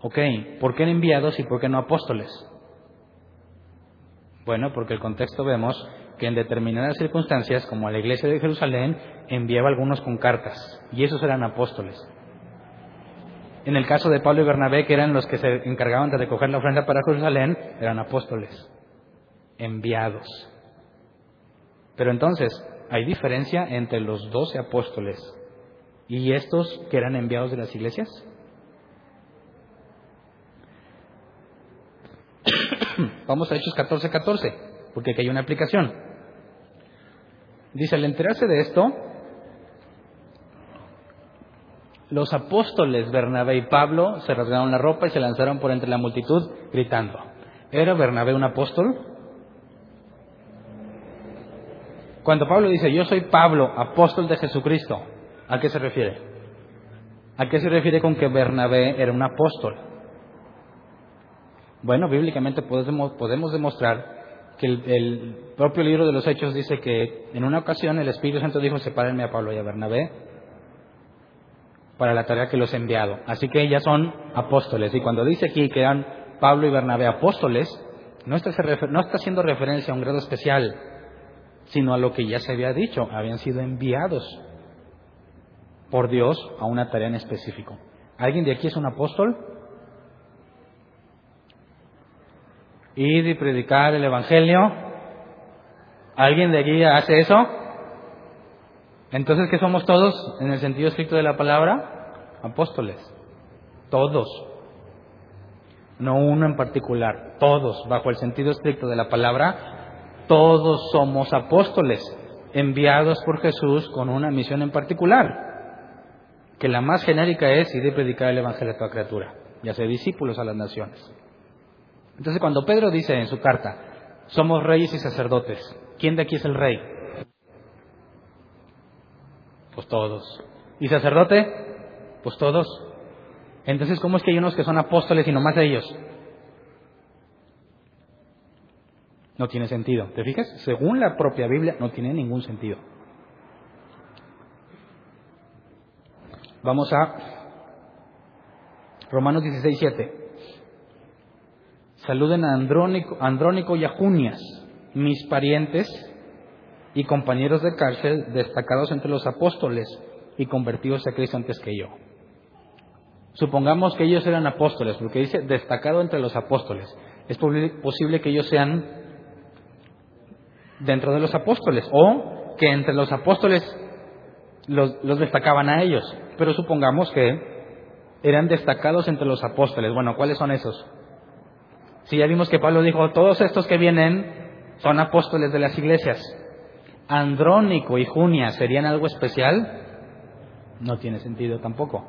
Ok, ¿por qué enviados y por qué no apóstoles? Bueno, porque el contexto vemos que en determinadas circunstancias, como a la iglesia de Jerusalén, enviaba algunos con cartas, y esos eran apóstoles. En el caso de Pablo y Bernabé, que eran los que se encargaban de recoger la ofrenda para Jerusalén, eran apóstoles, enviados. Pero entonces, ¿hay diferencia entre los doce apóstoles y estos que eran enviados de las iglesias? [coughs] Vamos a Hechos 14:14, 14, porque aquí hay una aplicación. Dice, al enterarse de esto, los apóstoles Bernabé y Pablo se rasgaron la ropa y se lanzaron por entre la multitud gritando. ¿Era Bernabé un apóstol? Cuando Pablo dice, yo soy Pablo, apóstol de Jesucristo, ¿a qué se refiere? ¿A qué se refiere con que Bernabé era un apóstol? Bueno, bíblicamente podemos, demostrar que el, propio libro de los Hechos dice que en una ocasión el Espíritu Santo dijo, sepárenme a Pablo y a Bernabé para la tarea que los he enviado. Así que ellas son apóstoles. Y cuando dice aquí que eran Pablo y Bernabé apóstoles, no está, no está haciendo referencia a un grado especial, sino a lo que ya se había dicho, habían sido enviados por Dios a una tarea en específico. ¿Alguien de aquí es un apóstol? ir y predicar el Evangelio. ¿Alguien de aquí hace eso? Entonces, ¿qué somos todos en el sentido estricto de la palabra? Apóstoles. Todos. No uno en particular. Todos, bajo el sentido estricto de la palabra, todos somos apóstoles, enviados por Jesús con una misión en particular. Que la más genérica es ir y predicar el Evangelio a toda criatura, y hacer discípulos a las naciones. Entonces cuando Pedro dice en su carta, somos reyes y sacerdotes, ¿quién de aquí es el rey? Pues todos. ¿Y sacerdote? Pues todos. Entonces, ¿cómo es que hay unos que son apóstoles y no más de ellos? No tiene sentido. ¿Te fijas? Según la propia Biblia, no tiene ningún sentido. Vamos a Romanos 16, 7. Saluden a Andrónico, Andrónico y a Junias, mis parientes y compañeros de cárcel destacados entre los apóstoles y convertidos a Cristo antes que yo. Supongamos que ellos eran apóstoles, porque dice destacado entre los apóstoles. Es posible que ellos sean dentro de los apóstoles o que entre los apóstoles los, los destacaban a ellos. Pero supongamos que eran destacados entre los apóstoles. Bueno, ¿cuáles son esos? Si ya vimos que Pablo dijo, todos estos que vienen son apóstoles de las iglesias. Andrónico y Junia serían algo especial, no tiene sentido tampoco.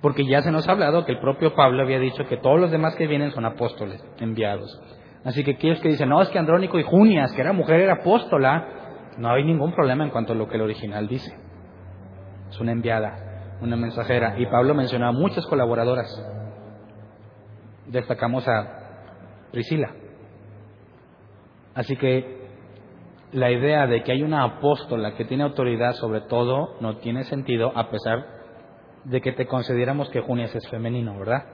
Porque ya se nos ha hablado que el propio Pablo había dicho que todos los demás que vienen son apóstoles, enviados. Así que aquellos que dicen, no, es que Andrónico y Junias, que era mujer, era apóstola, no hay ningún problema en cuanto a lo que el original dice. Es una enviada, una mensajera. Y Pablo mencionaba muchas colaboradoras destacamos a Priscila. Así que la idea de que hay una apóstola que tiene autoridad sobre todo no tiene sentido a pesar de que te consideramos que Junias es femenino, ¿verdad?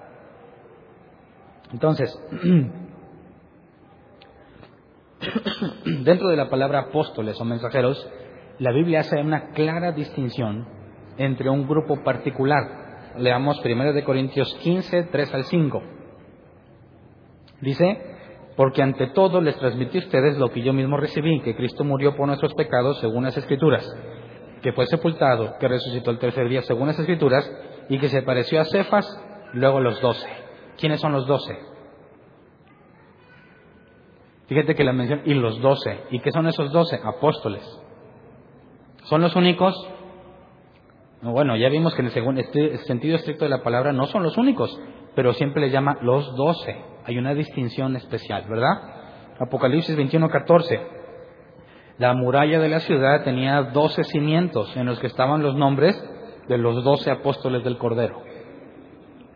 Entonces, [clears throat] dentro de la palabra apóstoles o mensajeros, la Biblia hace una clara distinción entre un grupo particular. Leamos 1 de Corintios 15, 3 al 5. Dice, porque ante todo les transmití a ustedes lo que yo mismo recibí, que Cristo murió por nuestros pecados según las Escrituras, que fue sepultado, que resucitó el tercer día según las Escrituras, y que se pareció a Cefas, luego los doce. ¿Quiénes son los doce? Fíjate que la mención, y los doce. ¿Y qué son esos doce? Apóstoles. ¿Son los únicos? Bueno, ya vimos que en el este sentido estricto de la palabra no son los únicos, pero siempre les llama los doce. Hay una distinción especial, ¿verdad? Apocalipsis 21, 14. La muralla de la ciudad tenía doce cimientos en los que estaban los nombres de los doce apóstoles del Cordero.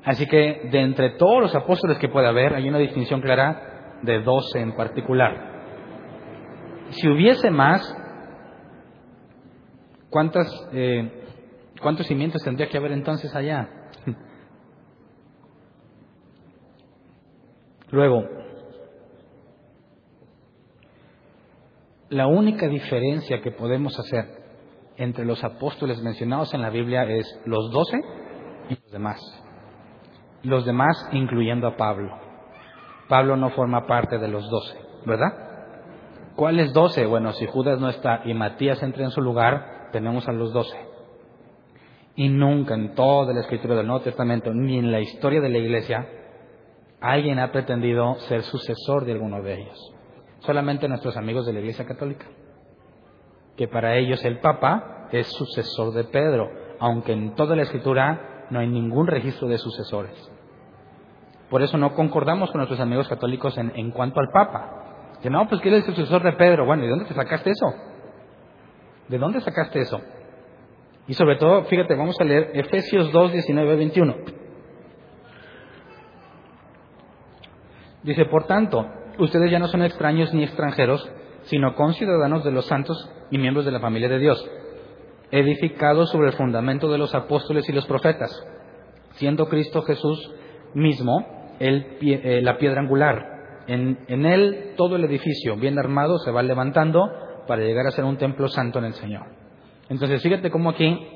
Así que de entre todos los apóstoles que puede haber, hay una distinción clara de doce en particular. Si hubiese más, ¿cuántas eh, ¿Cuántos cimientos tendría que haber entonces allá? [laughs] Luego, la única diferencia que podemos hacer entre los apóstoles mencionados en la Biblia es los doce y los demás. Los demás incluyendo a Pablo. Pablo no forma parte de los doce, ¿verdad? ¿Cuáles doce? Bueno, si Judas no está y Matías entra en su lugar, tenemos a los doce. Y nunca en toda la escritura del Nuevo Testamento, ni en la historia de la Iglesia, alguien ha pretendido ser sucesor de alguno de ellos. Solamente nuestros amigos de la Iglesia Católica. Que para ellos el Papa es sucesor de Pedro, aunque en toda la escritura no hay ningún registro de sucesores. Por eso no concordamos con nuestros amigos católicos en, cuanto al Papa. Que no, pues que él es el sucesor de Pedro. Bueno, ¿y de dónde te sacaste eso? ¿De dónde sacaste eso? Y sobre todo, fíjate, vamos a leer Efesios 2, 19, 21. Dice, por tanto, ustedes ya no son extraños ni extranjeros, sino conciudadanos de los santos y miembros de la familia de Dios, edificados sobre el fundamento de los apóstoles y los profetas, siendo Cristo Jesús mismo eh, la piedra angular. En él todo el edificio, bien armado, se va levantando para llegar a ser un templo santo en el Señor. Entonces, fíjate cómo aquí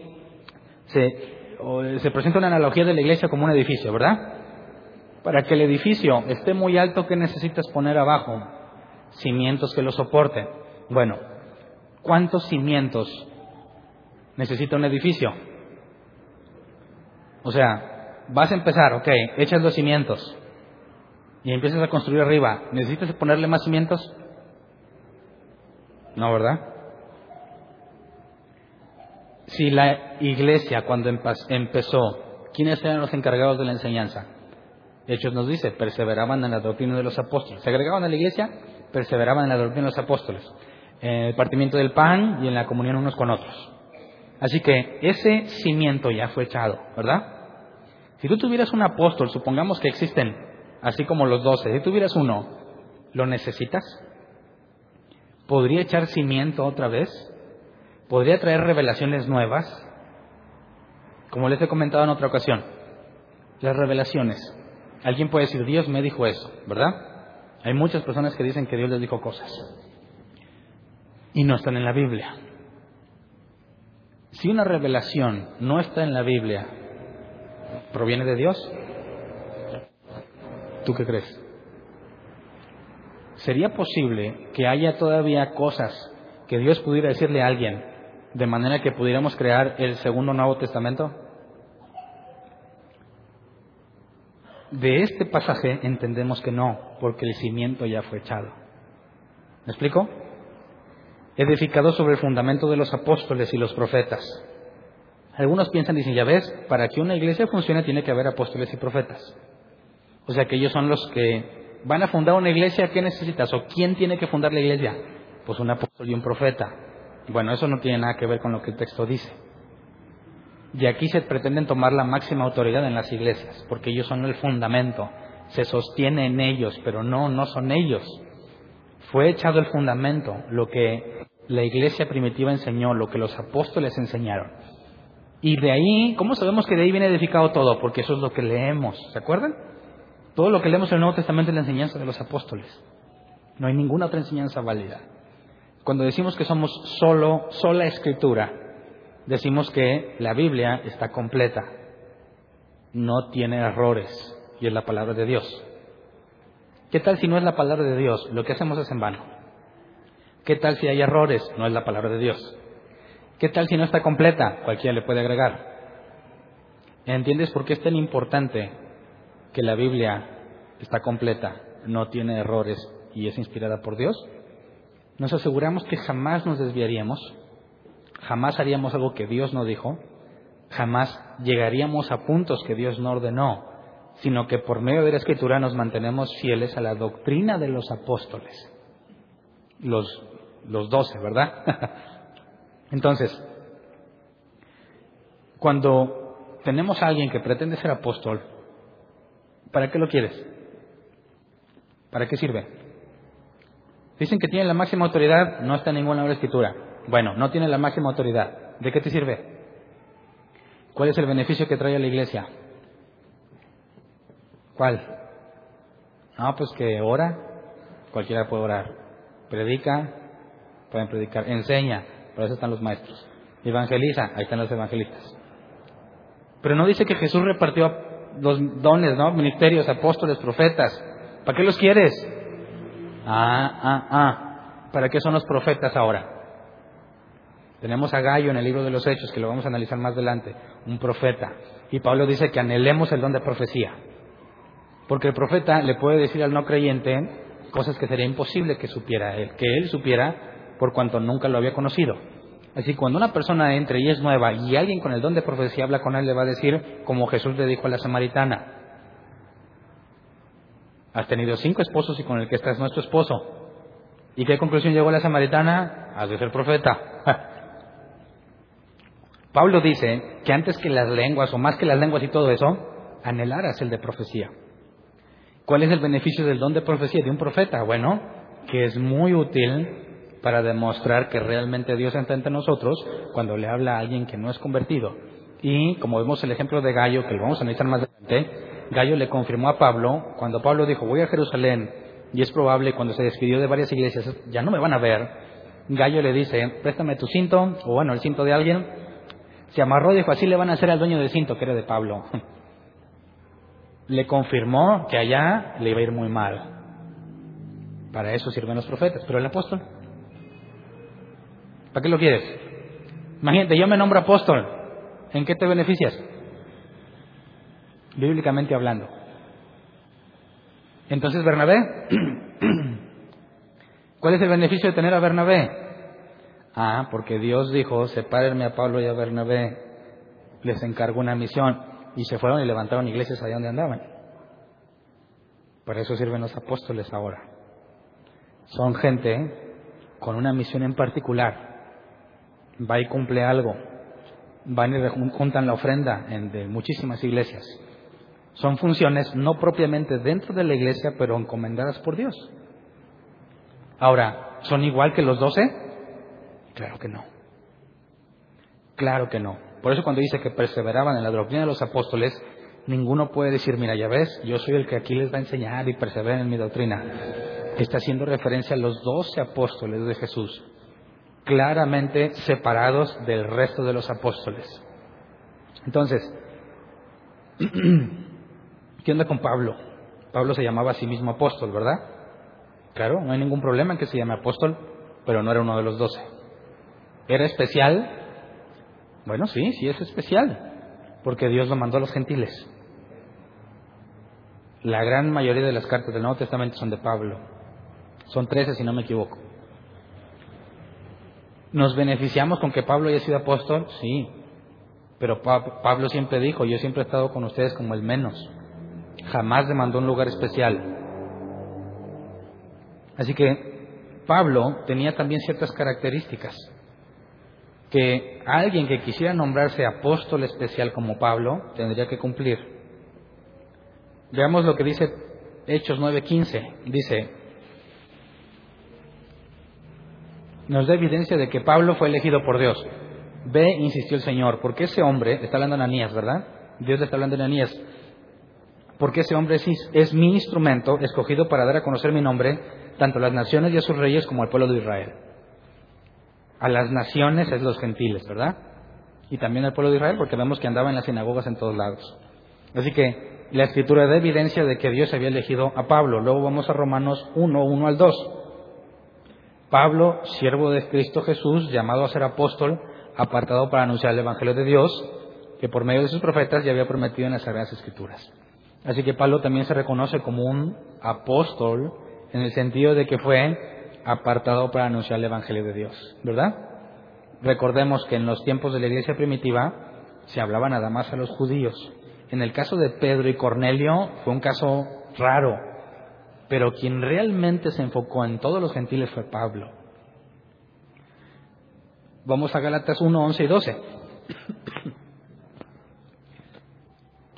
se, presenta una analogía de la iglesia como un edificio, ¿verdad? Para que el edificio esté muy alto, ¿qué necesitas poner abajo? Cimientos que lo soporten. Bueno, ¿cuántos cimientos necesita un edificio? O sea, vas a empezar, ok, echas los cimientos y empiezas a construir arriba. ¿Necesitas ponerle más cimientos? No, ¿verdad? Si la iglesia cuando empezó, ¿quiénes eran los encargados de la enseñanza? Hechos nos dice, perseveraban en la doctrina de los apóstoles. Se agregaban a la iglesia, perseveraban en la doctrina de los apóstoles. En el partimiento del pan y en la comunión unos con otros. Así que ese cimiento ya fue echado, ¿verdad? Si tú tuvieras un apóstol, supongamos que existen, así como los doce, si tuvieras uno, ¿lo necesitas? ¿Podría echar cimiento otra vez? Podría traer revelaciones nuevas, como les he comentado en otra ocasión. Las revelaciones. Alguien puede decir, Dios me dijo eso, ¿verdad? Hay muchas personas que dicen que Dios les dijo cosas y no están en la Biblia. Si una revelación no está en la Biblia, ¿proviene de Dios? ¿Tú qué crees? ¿Sería posible que haya todavía cosas que Dios pudiera decirle a alguien de manera que pudiéramos crear el segundo Nuevo Testamento? De este pasaje entendemos que no, porque el cimiento ya fue echado. ¿Me explico? Edificado sobre el fundamento de los apóstoles y los profetas. Algunos piensan, dicen, ya ves, para que una iglesia funcione tiene que haber apóstoles y profetas. O sea que ellos son los que van a fundar una iglesia, ¿qué necesitas? ¿O quién tiene que fundar la iglesia? Pues un apóstol y un profeta. Bueno, eso no tiene nada que ver con lo que el texto dice. Y aquí se pretenden tomar la máxima autoridad en las iglesias, porque ellos son el fundamento, se sostiene en ellos, pero no, no son ellos. Fue echado el fundamento, lo que la iglesia primitiva enseñó, lo que los apóstoles enseñaron. Y de ahí, ¿cómo sabemos que de ahí viene edificado todo? Porque eso es lo que leemos, ¿se acuerdan? Todo lo que leemos en el Nuevo Testamento es la enseñanza de los apóstoles. No hay ninguna otra enseñanza válida. Cuando decimos que somos solo, sola escritura, decimos que la Biblia está completa, no tiene errores y es la palabra de Dios. ¿Qué tal si no es la palabra de Dios? Lo que hacemos es en vano. ¿Qué tal si hay errores? No es la palabra de Dios. ¿Qué tal si no está completa? Cualquiera le puede agregar. ¿Entiendes por qué es tan importante que la Biblia está completa, no tiene errores y es inspirada por Dios? Nos aseguramos que jamás nos desviaríamos, jamás haríamos algo que Dios no dijo, jamás llegaríamos a puntos que Dios no ordenó, sino que por medio de la Escritura nos mantenemos fieles a la doctrina de los apóstoles, los, doce, ¿verdad? [laughs] Entonces, cuando tenemos a alguien que pretende ser apóstol, ¿para qué lo quieres? ¿Para qué sirve? Dicen que tiene la máxima autoridad, no está en ninguna obra escritura. Bueno, no tiene la máxima autoridad. ¿De qué te sirve? ¿Cuál es el beneficio que trae a la iglesia? ¿Cuál? No, pues que ora, cualquiera puede orar. Predica, pueden predicar. Enseña, por eso están los maestros. Evangeliza, ahí están los evangelistas. Pero no dice que Jesús repartió los dones, ¿no? Ministerios, apóstoles, profetas. ¿Para qué los quieres? Ah, ah, ah. ¿Para qué son los profetas ahora? Tenemos a Gallo en el libro de los Hechos, que lo vamos a analizar más adelante, un profeta. Y Pablo dice que anhelemos el don de profecía. Porque el profeta le puede decir al no creyente cosas que sería imposible que supiera él, que él supiera por cuanto nunca lo había conocido. Así cuando una persona entre y es nueva y alguien con el don de profecía habla con él, le va a decir como Jesús le dijo a la samaritana, has tenido cinco esposos y con el que estás no es tu esposo. ¿Y qué conclusión llegó la samaritana? Has de ser profeta. [laughs] Pablo dice que antes que las lenguas, o más que las lenguas y todo eso, anhelaras el de profecía. ¿Cuál es el beneficio del don de profecía de un profeta? Bueno, que es muy útil para demostrar que realmente Dios está entre nosotros cuando le habla a alguien que no es convertido. Y como vemos el ejemplo de Gallo, que lo vamos a analizar más adelante, Gallo le confirmó a Pablo, cuando Pablo dijo, voy a Jerusalén, y es probable cuando se despidió de varias iglesias, ya no me van a ver, Gallo le dice, préstame tu cinto, o bueno, el cinto de alguien, se amarró y dijo, así le van a hacer al dueño del cinto, que era de Pablo. [laughs] le confirmó que allá le iba a ir muy mal. Para eso sirven los profetas. Pero el apóstol, ¿para qué lo quieres? Imagínate, yo me nombro apóstol. ¿En qué te beneficias? Bíblicamente hablando. Entonces, Bernabé, [clears throat] ¿cuál es el beneficio de tener a Bernabé? Ah, porque Dios dijo, sepárenme a Pablo y a Bernabé, les encargó una misión. Y se fueron y levantaron iglesias allá donde andaban. Por eso sirven los apóstoles ahora. Son gente con una misión en particular. Va y cumple algo. Van y juntan la ofrenda en, de muchísimas iglesias. Son funciones no propiamente dentro de la iglesia, pero encomendadas por Dios. Ahora, ¿son igual que los doce? Claro que no. Claro que no. Por eso cuando dice que perseveraban en la doctrina de los apóstoles, ninguno puede decir, mira, ya ves, yo soy el que aquí les va a enseñar y perseveran en mi doctrina. Está haciendo referencia a los doce apóstoles de Jesús, claramente separados del resto de los apóstoles. Entonces, [clears throat] ¿qué onda con Pablo? Pablo se llamaba a sí mismo apóstol, ¿verdad? Claro, no hay ningún problema en que se llame apóstol, pero no era uno de los doce. Era especial bueno, sí, sí es especial, porque Dios lo mandó a los gentiles. La gran mayoría de las cartas del Nuevo Testamento son de Pablo. Son trece, si no me equivoco. ¿Nos beneficiamos con que Pablo haya sido apóstol? Sí. Pero Pablo siempre dijo, yo siempre he estado con ustedes como el menos. Jamás le mandó un lugar especial. Así que Pablo tenía también ciertas características que alguien que quisiera nombrarse apóstol especial como Pablo tendría que cumplir. Veamos lo que dice Hechos 9:15. Dice, nos da evidencia de que Pablo fue elegido por Dios. Ve, insistió el Señor, porque ese hombre, está hablando de Ananías, ¿verdad? Dios le está hablando de Ananías. Porque ese hombre es, mi instrumento escogido para dar a conocer mi nombre tanto a las naciones y a sus reyes como al pueblo de Israel a las naciones es los gentiles, ¿verdad? Y también al pueblo de Israel, porque vemos que andaba en las sinagogas en todos lados. Así que La escritura da evidencia de que Dios había elegido a Pablo. Luego vamos a Romanos 1, 1 al 2. Pablo, siervo de Cristo Jesús, llamado a ser apóstol, apartado para anunciar el Evangelio de Dios, que por medio de sus profetas ya había prometido en las Sagradas Escrituras. Así que Pablo también se reconoce como un apóstol en el sentido de que fue apartado para anunciar el Evangelio de Dios, ¿verdad? Recordemos que en los tiempos de la iglesia primitiva se hablaba nada más a los judíos. En el caso de Pedro y Cornelio fue un caso raro, pero quien realmente se enfocó en todos los gentiles fue Pablo. Vamos a Galatas 1, 11 y 12.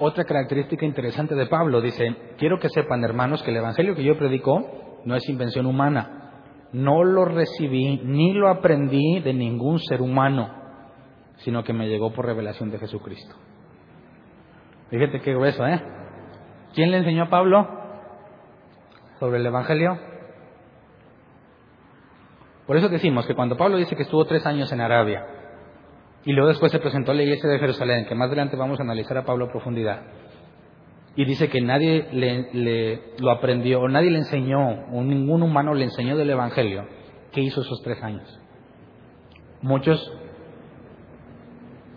Otra característica interesante de Pablo dice, quiero que sepan hermanos que el Evangelio que yo predico no es invención humana. No lo recibí ni lo aprendí de ningún ser humano, sino que me llegó por revelación de Jesucristo. Fíjate qué grueso, ¿eh? ¿Quién le enseñó a Pablo sobre el Evangelio? Por eso decimos que cuando Pablo dice que estuvo tres años en Arabia, y luego después se presentó a la iglesia de Jerusalén, que más adelante vamos a analizar a Pablo a profundidad. Y dice que nadie le, lo aprendió, o nadie le enseñó, o ningún humano le enseñó del Evangelio. ¿Qué hizo esos tres años? Muchos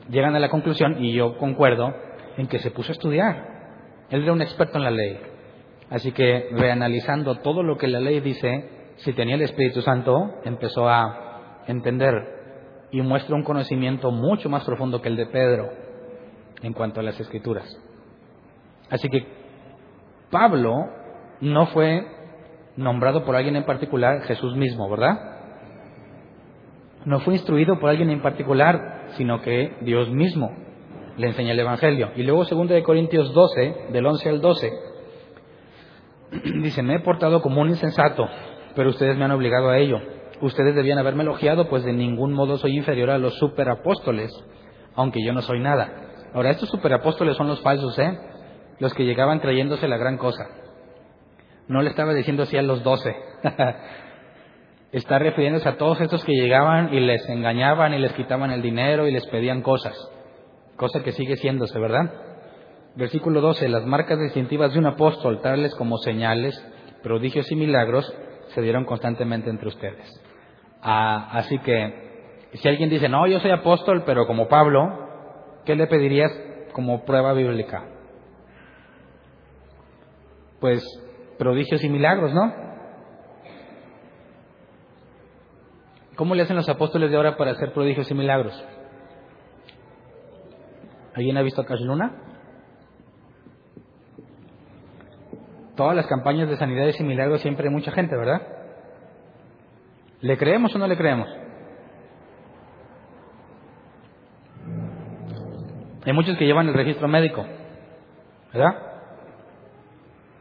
llegan a la conclusión, y yo concuerdo, en que se puso a estudiar. Él era un experto en la ley. Así que, reanalizando todo lo que la ley dice, si tenía el Espíritu Santo, empezó a entender y muestra un conocimiento mucho más profundo que el de Pedro en cuanto a las escrituras. Así que Pablo no fue nombrado por alguien en particular, Jesús mismo, ¿verdad? No fue instruido por alguien en particular, sino que Dios mismo le enseña el Evangelio. Y luego 2 de Corintios 12, del 11 al 12, [clears throat] dice, me he portado como un insensato, pero ustedes me han obligado a ello ustedes debían haberme elogiado, pues de ningún modo soy inferior a los superapóstoles, aunque yo no soy nada. Ahora, estos superapóstoles son los falsos, ¿eh? Los que llegaban creyéndose la gran cosa. No le estaba diciendo así a los doce. [laughs] Está refiriéndose a todos estos que llegaban y les engañaban y les quitaban el dinero y les pedían cosas. Cosa que sigue siéndose, ¿verdad? Versículo 12. Las marcas distintivas de un apóstol, tales como señales, prodigios y milagros, se dieron constantemente entre ustedes. Ah, así que, si alguien dice, no, yo soy apóstol, pero como Pablo, ¿qué le pedirías como prueba bíblica? Pues prodigios y milagros, ¿no? ¿Cómo le hacen los apóstoles de ahora para hacer prodigios y milagros? ¿Alguien ha visto a Cash Luna? Todas las campañas de sanidades y milagros siempre hay mucha gente, ¿verdad? ¿Le creemos o no le creemos? Hay muchos que llevan el registro médico, ¿verdad?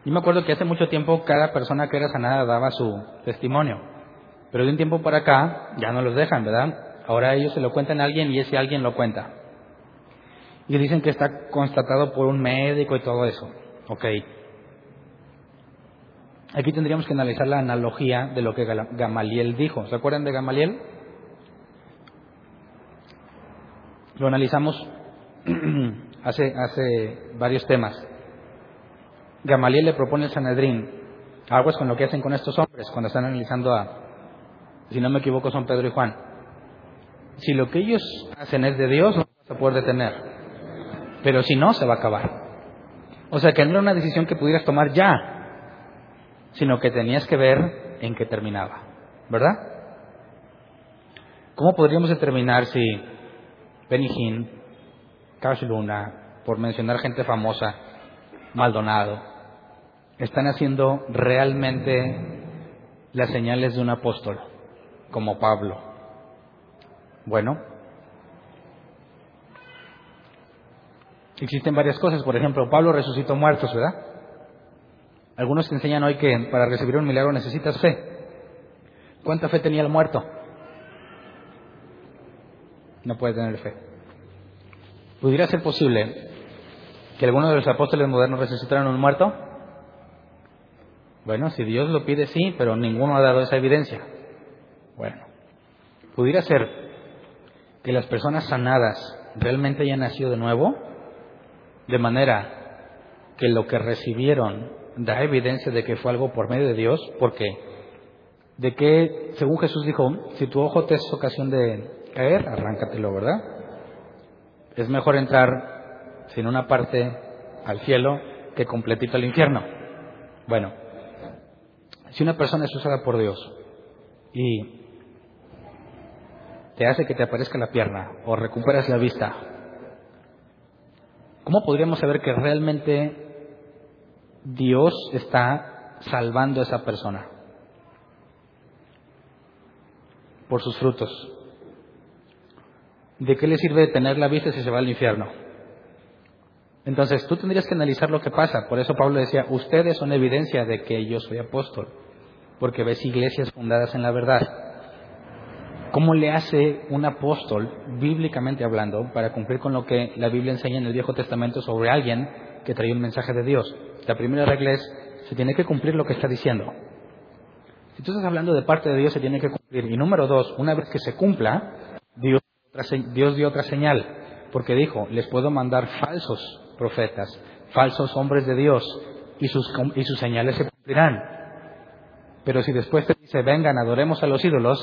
Yo me acuerdo que hace mucho tiempo cada persona que era sanada daba su testimonio, pero de un tiempo para acá ya no los dejan, ¿verdad? Ahora ellos se lo cuentan a alguien y ese alguien lo cuenta. Y dicen que está constatado por un médico y todo eso. Ok, Aquí tendríamos que analizar la analogía de lo que Gamaliel dijo. ¿Se acuerdan de Gamaliel? Lo analizamos [clears throat] hace, hace varios temas. Gamaliel le propone al Sanedrín, es con lo que hacen con estos hombres cuando están analizando a, si no me equivoco, son Pedro y Juan. Si lo que ellos hacen es de Dios, no se puede detener. Pero si no, se va a acabar. O sea que no era una decisión que pudieras tomar ya, sino que tenías que ver en qué terminaba, ¿verdad? ¿Cómo podríamos determinar si Benny Cash Luna, por mencionar gente famosa, Maldonado, están haciendo realmente las señales de un apóstol, como Pablo? Bueno, existen varias cosas. Por ejemplo, Pablo resucitó muertos, ¿verdad? Algunos te enseñan hoy que para recibir un milagro necesitas fe. ¿Cuánta fe tenía el muerto? No puede tener fe. ¿Pudiera ser posible que alguno de los apóstoles modernos resucitaran un muerto? Bueno, si Dios lo pide, sí, pero ninguno ha dado esa evidencia. Bueno, ¿pudiera ser que las personas sanadas realmente hayan nacido de nuevo? De manera que lo que recibieron da evidencia de que fue algo por medio de Dios, porque de que, según Jesús dijo, si tu ojo te es ocasión de caer, arráncatelo, ¿verdad? Es mejor entrar sin una parte al cielo que completito al infierno. Bueno, si una persona es usada por Dios y te hace que te aparezca la pierna o recuperas la vista, ¿cómo podríamos saber que realmente Dios está salvando a esa persona? Por sus frutos. ¿De qué le sirve tener la vista si se va al infierno? Entonces tú tendrías que analizar lo que pasa. Por eso Pablo decía, ustedes son evidencia de que yo soy apóstol, porque ves iglesias fundadas en la verdad. ¿Cómo le hace un apóstol, bíblicamente hablando, para cumplir con lo que la Biblia enseña en el Viejo Testamento sobre alguien que trae un mensaje de Dios? La primera regla es, se tiene que cumplir lo que está diciendo. Si tú estás hablando de parte de Dios, se tiene que cumplir. Y número dos, una vez que se cumpla, Dios, dio otra señal, porque dijo, les puedo mandar falsos profetas, falsos hombres de Dios, y sus, y sus señales se cumplirán. Pero si después te dice, vengan, adoremos a los ídolos,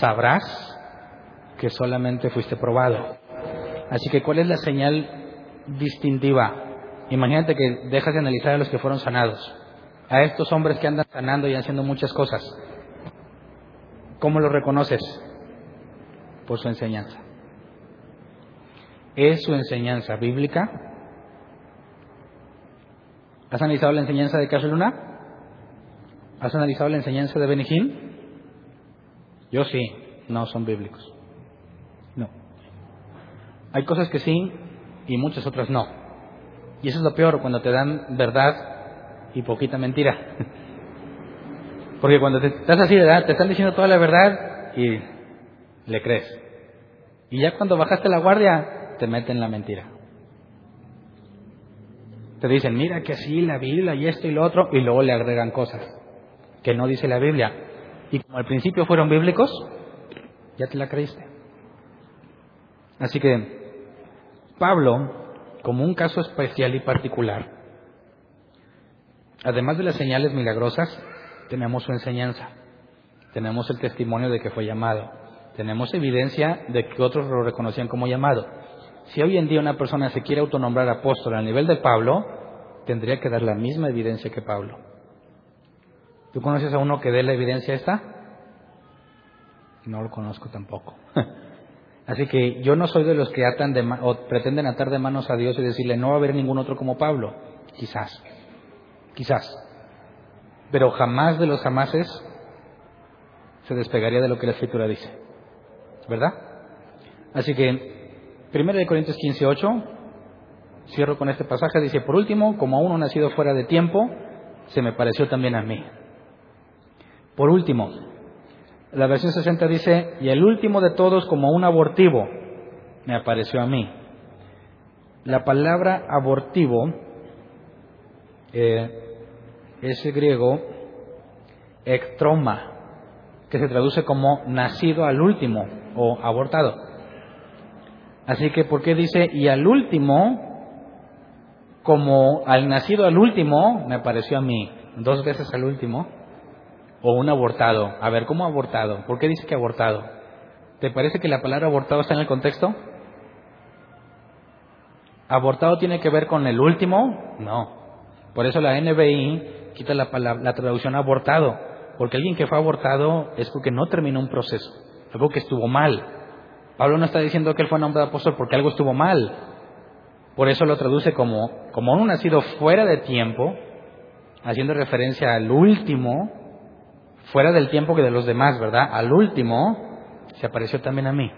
sabrás que solamente fuiste probado. Así que, ¿cuál es la señal distintiva? Imagínate que dejas de analizar a los que fueron sanados, a estos hombres que andan sanando y haciendo muchas cosas. ¿Cómo los reconoces? Por su enseñanza. ¿Es su enseñanza bíblica? ¿Has analizado la enseñanza de Caso Luna? ¿Has analizado la enseñanza de Benihim? Yo sí, no son bíblicos. No. Hay cosas que sí y muchas otras no. Y eso es lo peor, cuando te dan verdad y poquita mentira. [laughs] Porque cuando te estás así de edad, te están diciendo toda la verdad y le crees. Y ya cuando bajaste la guardia, te meten la mentira. Te dicen, mira que sí, la Biblia y esto y lo otro, y luego le agregan cosas que no dice la Biblia. Y como al principio fueron bíblicos, ya te la creíste. Así que Pablo, como un caso especial y particular, además de las señales milagrosas, tenemos su enseñanza, tenemos el testimonio de que fue llamado, tenemos evidencia de que otros lo reconocían como llamado. Si hoy en día una persona se quiere autonombrar apóstol al nivel de Pablo, tendría que dar la misma evidencia que Pablo. ¿Tú conoces a uno que dé la evidencia esta? No lo conozco tampoco. [laughs] Así que yo no soy de los que atan de o pretenden atar de manos a Dios y decirle no va a haber ningún otro como Pablo. Quizás, quizás. Pero jamás de los jamases se despegaría de lo que la Escritura dice. ¿Verdad? Así que Primero de Corintios 15, 8, cierro con este pasaje, dice, por último, como a uno nacido fuera de tiempo, se me pareció también a mí. Por último, la versión 60 dice, y el último de todos como un abortivo, me apareció a mí. La palabra abortivo eh, es el griego ectroma, que se traduce como nacido al último o abortado. Así que, ¿por qué dice, y al último, como al nacido al último, me apareció a mí, dos veces al último, o un abortado? A ver, ¿cómo abortado? ¿Por qué dice que abortado? ¿Te parece que la palabra abortado está en el contexto? ¿Abortado tiene que ver con el último? No. Por eso la NBI quita la, la traducción abortado, porque alguien que fue abortado es porque no terminó un proceso, algo que estuvo mal. Pablo no está diciendo que él fue nombrado apóstol porque algo estuvo mal. Por eso lo traduce como, como un nacido fuera de tiempo, haciendo referencia al último, fuera del tiempo que de los demás, ¿verdad? Al último, se apareció también a mí.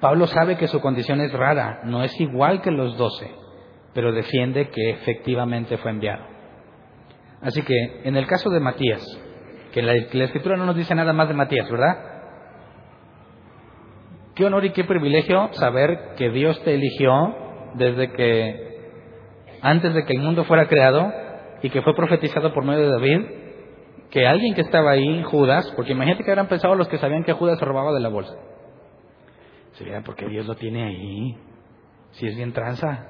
Pablo sabe que su condición es rara, no es igual que los doce, pero defiende que efectivamente fue enviado. Así que, en el caso de Matías, que la, la escritura no nos dice nada más de Matías, ¿verdad? Qué honor y qué privilegio saber que Dios te eligió desde que, antes de que el mundo fuera creado y que fue profetizado por medio de David, que alguien que estaba ahí, Judas, porque imagínate que habrán pensado los que sabían que Judas se robaba de la bolsa. Sería porque Dios lo tiene ahí, si es bien tranza.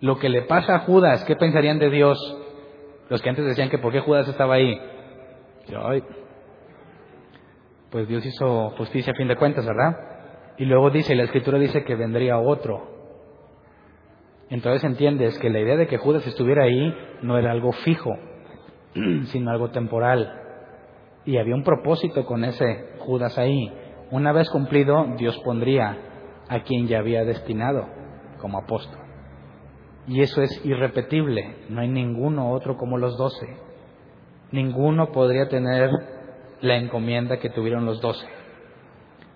Lo que le pasa a Judas, ¿qué pensarían de Dios? Los que antes decían que por qué Judas estaba ahí. pues Dios hizo justicia a fin de cuentas, ¿verdad? Y luego dice, la escritura dice que vendría otro. Entonces entiendes que la idea de que Judas estuviera ahí no era algo fijo, [clears throat] sino algo temporal. Y había un propósito con ese Judas ahí. Una vez cumplido, Dios pondría a quien ya había destinado como apóstol. Y eso es irrepetible, no hay ninguno otro como los doce. Ninguno podría tener la encomienda que tuvieron los doce.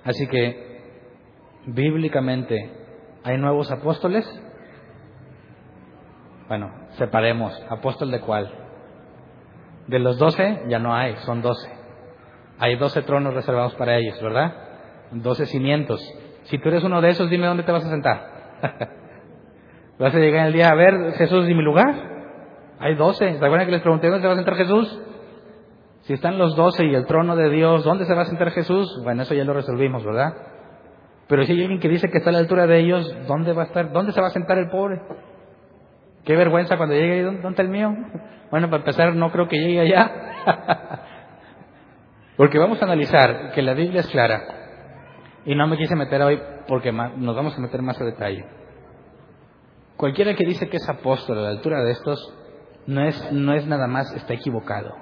Así que, bíblicamente, ¿hay nuevos apóstoles? Bueno, separemos. ¿Apóstol de cuál? De los doce ya no hay, son doce. Hay doce tronos reservados para ellos, ¿verdad? Doce cimientos. Si tú eres uno de esos, dime dónde te vas a sentar. [laughs] vas a llegar el día a ver, Jesús, ¿y mi lugar? Hay doce. ¿Se acuerdan que les pregunté dónde se va a sentar Jesús? Si están los doce y el trono de Dios, ¿dónde se va a sentar Jesús? Bueno, eso ya lo resolvimos, ¿verdad? Pero si hay alguien que dice que está a la altura de ellos, ¿dónde va a estar? ¿Dónde se va a sentar el pobre? Qué vergüenza cuando llegue ahí, ¿dónde está el mío? Bueno, para empezar, no creo que llegue allá. [laughs] Porque vamos a analizar que la Biblia es clara. Y no me quise meter hoy porque nos vamos a meter más a detalle. Cualquiera que dice que es apóstol a la altura de estos, no es, no es nada más, está equivocado.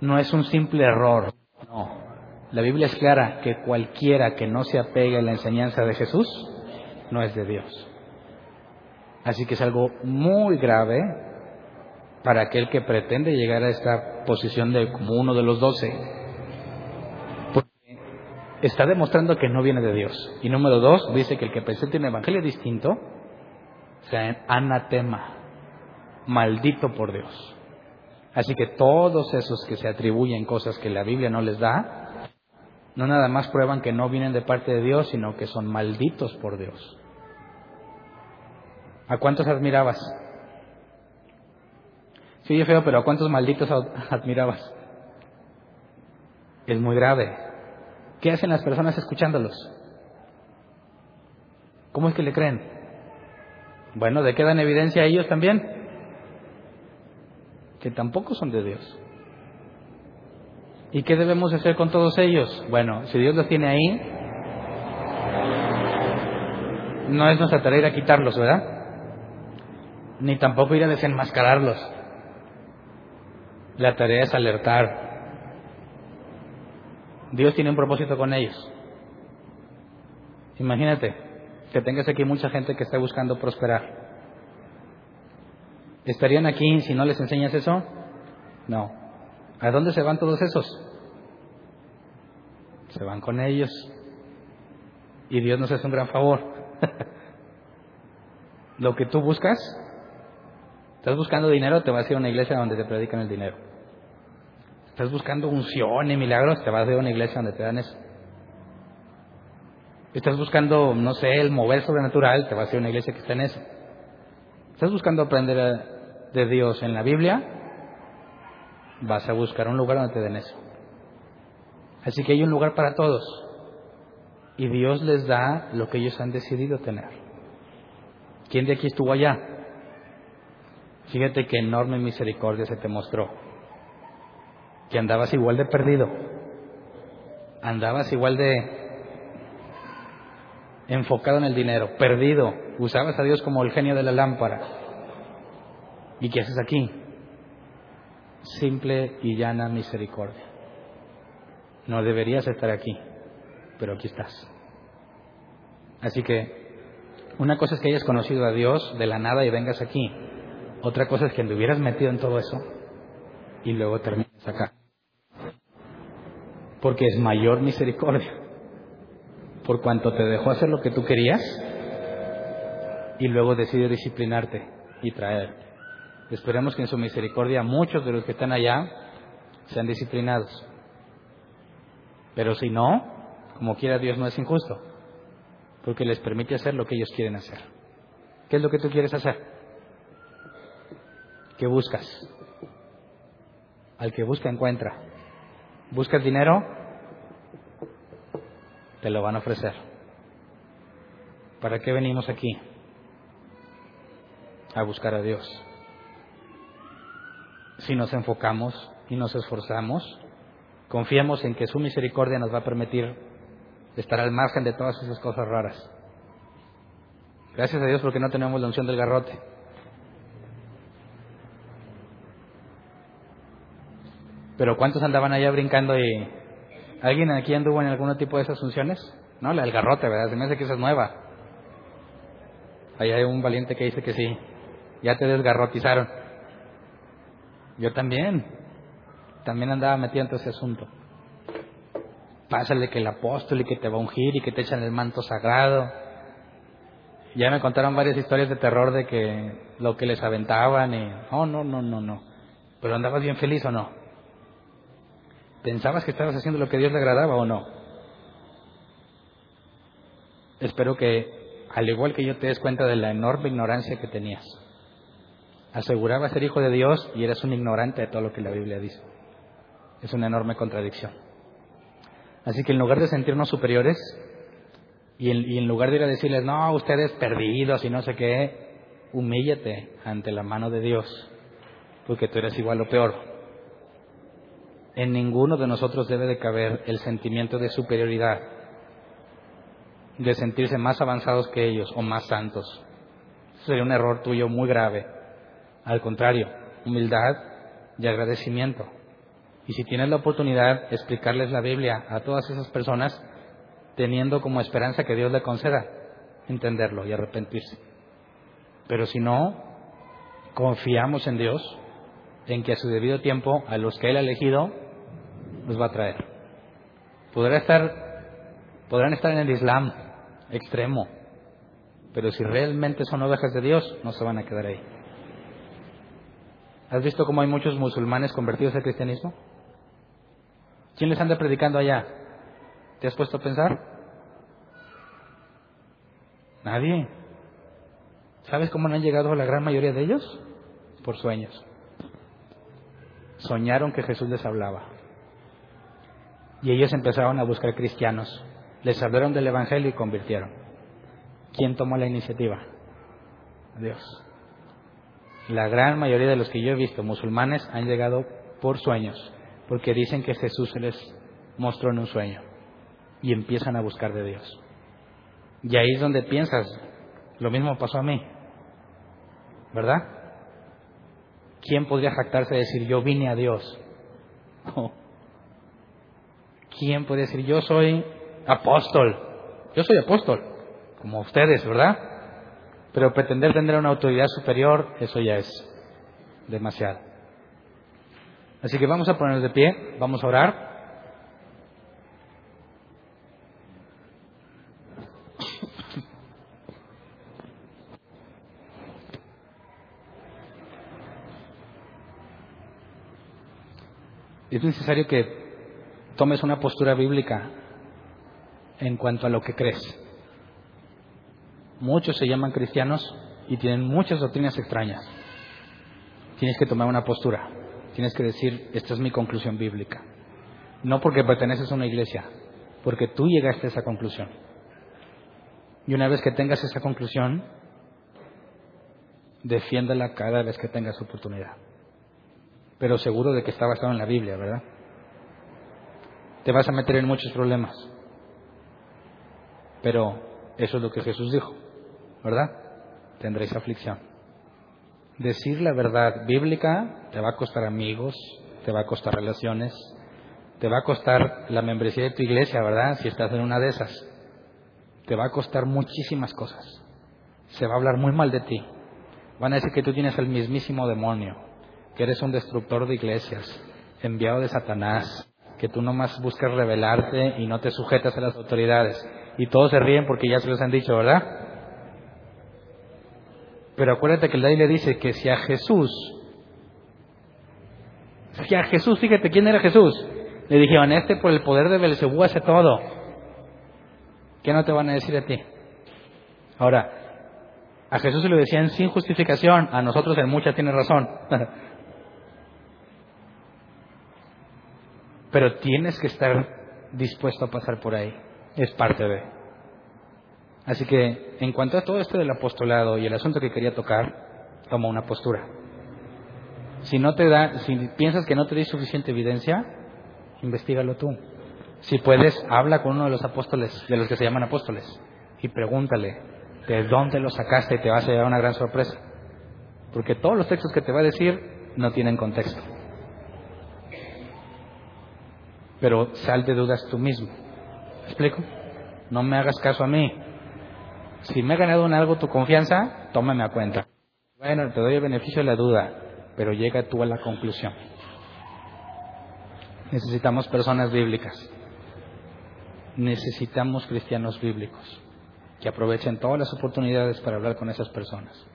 No es un simple error. No. La Biblia es clara que cualquiera que no se apegue a la enseñanza de Jesús, no es de Dios. Así que es algo muy grave para aquel que pretende llegar a esta posición de como uno de los doce está demostrando que no viene de Dios. Y número dos, dice que el que presente un evangelio distinto sea anatema, maldito por Dios. Así que todos esos que se atribuyen cosas que la Biblia no les da, no nada más prueban que no vienen de parte de Dios, sino que son malditos por Dios. ¿A cuántos admirabas? Sí, feo, pero ¿a cuántos malditos admirabas? Es muy grave. ¿Qué hacen las personas escuchándolos? ¿Cómo es que le creen? Bueno, ¿de qué dan evidencia a ellos también? Que tampoco son de Dios. ¿Y qué debemos hacer con todos ellos? Bueno, si Dios los tiene ahí, no es nuestra tarea ir a quitarlos, ¿verdad? Ni tampoco ir a desenmascararlos. La tarea es alertar, Dios tiene un propósito con ellos. Imagínate que tengas aquí mucha gente que está buscando prosperar. ¿Estarían aquí si no les enseñas eso? No. ¿A dónde se van todos esos? Se van con ellos. Y Dios nos hace un gran favor. [laughs] Lo que tú buscas, estás buscando dinero, te vas a ir a una iglesia donde te predican el dinero. Estás buscando unción y milagros, te vas a una iglesia donde te dan eso. Estás buscando, no sé, el mover sobrenatural, te vas a ir a una iglesia que está en eso. Estás buscando aprender de Dios en la Biblia, vas a buscar un lugar donde te den eso. Así que hay un lugar para todos. Y Dios les da lo que ellos han decidido tener. ¿Quién de aquí estuvo allá? Fíjate qué enorme misericordia se te mostró que andabas igual de perdido, andabas igual de enfocado en el dinero, perdido, usabas a Dios como el genio de la lámpara. ¿Y qué haces aquí? Simple y llana misericordia. No deberías estar aquí, pero aquí estás. Así que una cosa es que hayas conocido a Dios de la nada y vengas aquí. Otra cosa es que hubieras metido en todo eso y luego termines acá porque es mayor misericordia. Por cuanto te dejó hacer lo que tú querías y luego decide disciplinarte y traer. Esperemos que en su misericordia muchos de los que están allá sean disciplinados. Pero si no, como quiera Dios no es injusto, porque les permite hacer lo que ellos quieren hacer. ¿Qué es lo que tú quieres hacer? ¿Qué buscas? Al que busca encuentra. ¿Buscas dinero? Te lo van a ofrecer. ¿Para qué venimos aquí? a buscar a Dios. Si nos enfocamos y nos esforzamos, confiamos en que su misericordia nos va a permitir estar al margen de todas esas cosas raras. Gracias a Dios porque no tenemos la unción del garrote. Pero ¿cuántos andaban allá brincando y alguien aquí anduvo en algún tipo de esas funciones? No, la del garrote, ¿verdad? Se me hace que esa es nueva. Ahí hay un valiente que dice que sí. Ya te desgarrotizaron. Yo también. También andaba metido en ese asunto. Pásale que el apóstol y que te va a ungir y que te echan el manto sagrado ya me contaron varias historias de terror de que lo que les aventaban y... Oh, no, no, no, no. Pero andabas bien feliz o no. ¿Pensabas que estabas haciendo lo que Dios le agradaba o no? Espero que, al igual que yo, te des cuenta de la enorme ignorancia que tenías. Aseguraba ser hijo de Dios y eres un ignorante de todo lo que la Biblia dice. Es una enorme contradicción. Así que en lugar de sentirnos superiores, y en, lugar de ir a decirles, no, ustedes perdidos y no sé qué, humíllate ante la mano de Dios, porque tú eres igual o peor. En ninguno de nosotros debe de caber el sentimiento de superioridad, de sentirse más avanzados que ellos o más santos. Sería un error tuyo muy grave. Al contrario, humildad y agradecimiento. Y si tienes la oportunidad explicarles la Biblia a todas esas personas, teniendo como esperanza que Dios le conceda entenderlo y arrepentirse. Pero si no, confiamos en Dios, en que a su debido tiempo a los que Él ha elegido los va a traer. Podrán estar en el Islam extremo, pero si realmente son ovejas de Dios, no se van a quedar ahí. ¿Has visto cómo hay muchos musulmanes convertidos al cristianismo? ¿Quién les anda predicando allá? ¿Te has puesto a pensar? Nadie. ¿Sabes cómo no han llegado la gran mayoría de ellos? Por sueños. Soñaron que Jesús les hablaba. Y ellos empezaron a buscar cristianos. Les hablaron del Evangelio y convirtieron. ¿Quién tomó la iniciativa? Dios. La gran mayoría de los que yo he visto, musulmanes, han llegado por sueños, porque dicen que Jesús les mostró en un sueño y empiezan a buscar de Dios. Y ahí es donde piensas, lo mismo pasó a mí, ¿verdad? ¿Quién podría jactarse de decir yo vine a Dios? [laughs] ¿Quién puede decir yo soy apóstol? Yo soy apóstol, como ustedes, ¿verdad? Pero pretender tener una autoridad superior, eso ya es demasiado. Así que vamos a ponernos de pie, vamos a orar. es necesario que tomes una postura bíblica en cuanto a lo que crees. Muchos se llaman cristianos y tienen muchas doctrinas extrañas. Tienes que tomar una postura. Tienes que decir, esta es mi conclusión bíblica. No porque perteneces a una iglesia, porque tú llegaste a esa conclusión. Y una vez que tengas esa conclusión, defiéndela cada vez que tengas oportunidad pero seguro de que está basado en la Biblia, ¿verdad? Te vas a meter en muchos problemas, pero eso es lo que Jesús dijo, ¿verdad? Tendréis aflicción. Decir la verdad bíblica te va a costar amigos, te va a costar relaciones, te va a costar la membresía de tu iglesia, ¿verdad? Si estás en una de esas. Te va a costar muchísimas cosas. Se va a hablar muy mal de ti. Van a decir que tú tienes el mismísimo demonio, que eres un destructor de iglesias, enviado de Satanás, que tú nomás buscas rebelarte y no te sujetas a las autoridades. Y todos se ríen porque ya se los han dicho, ¿verdad? Pero acuérdate que el le dice que si a Jesús, si a Jesús, fíjate, ¿quién era Jesús? Le dijeron, este por el poder de Belcebú hace todo. ¿Qué no te van a decir a ti? Ahora, a Jesús se lo decían sin justificación, a nosotros en mucha tiene razón. [laughs] pero tienes que estar dispuesto a pasar por ahí. Es parte de. Así que, en cuanto a todo esto del apostolado y el asunto que quería tocar, toma una postura. Si no te da, si piensas que no te da suficiente evidencia, investigalo tú. Si puedes, habla con uno de los apóstoles, de los que se llaman apóstoles, y pregúntale de dónde lo sacaste y te vas a llevar una gran sorpresa. Porque todos los textos que te va a decir no tienen contexto. Pero sal de dudas tú mismo. ¿Me explico? No me hagas caso a mí. Si me ha ganado en algo tu confianza, tómame a cuenta. Bueno, te doy el beneficio de la duda, pero llega tú a la conclusión. Necesitamos personas bíblicas. Necesitamos cristianos bíblicos que aprovechen todas las oportunidades para hablar con esas personas.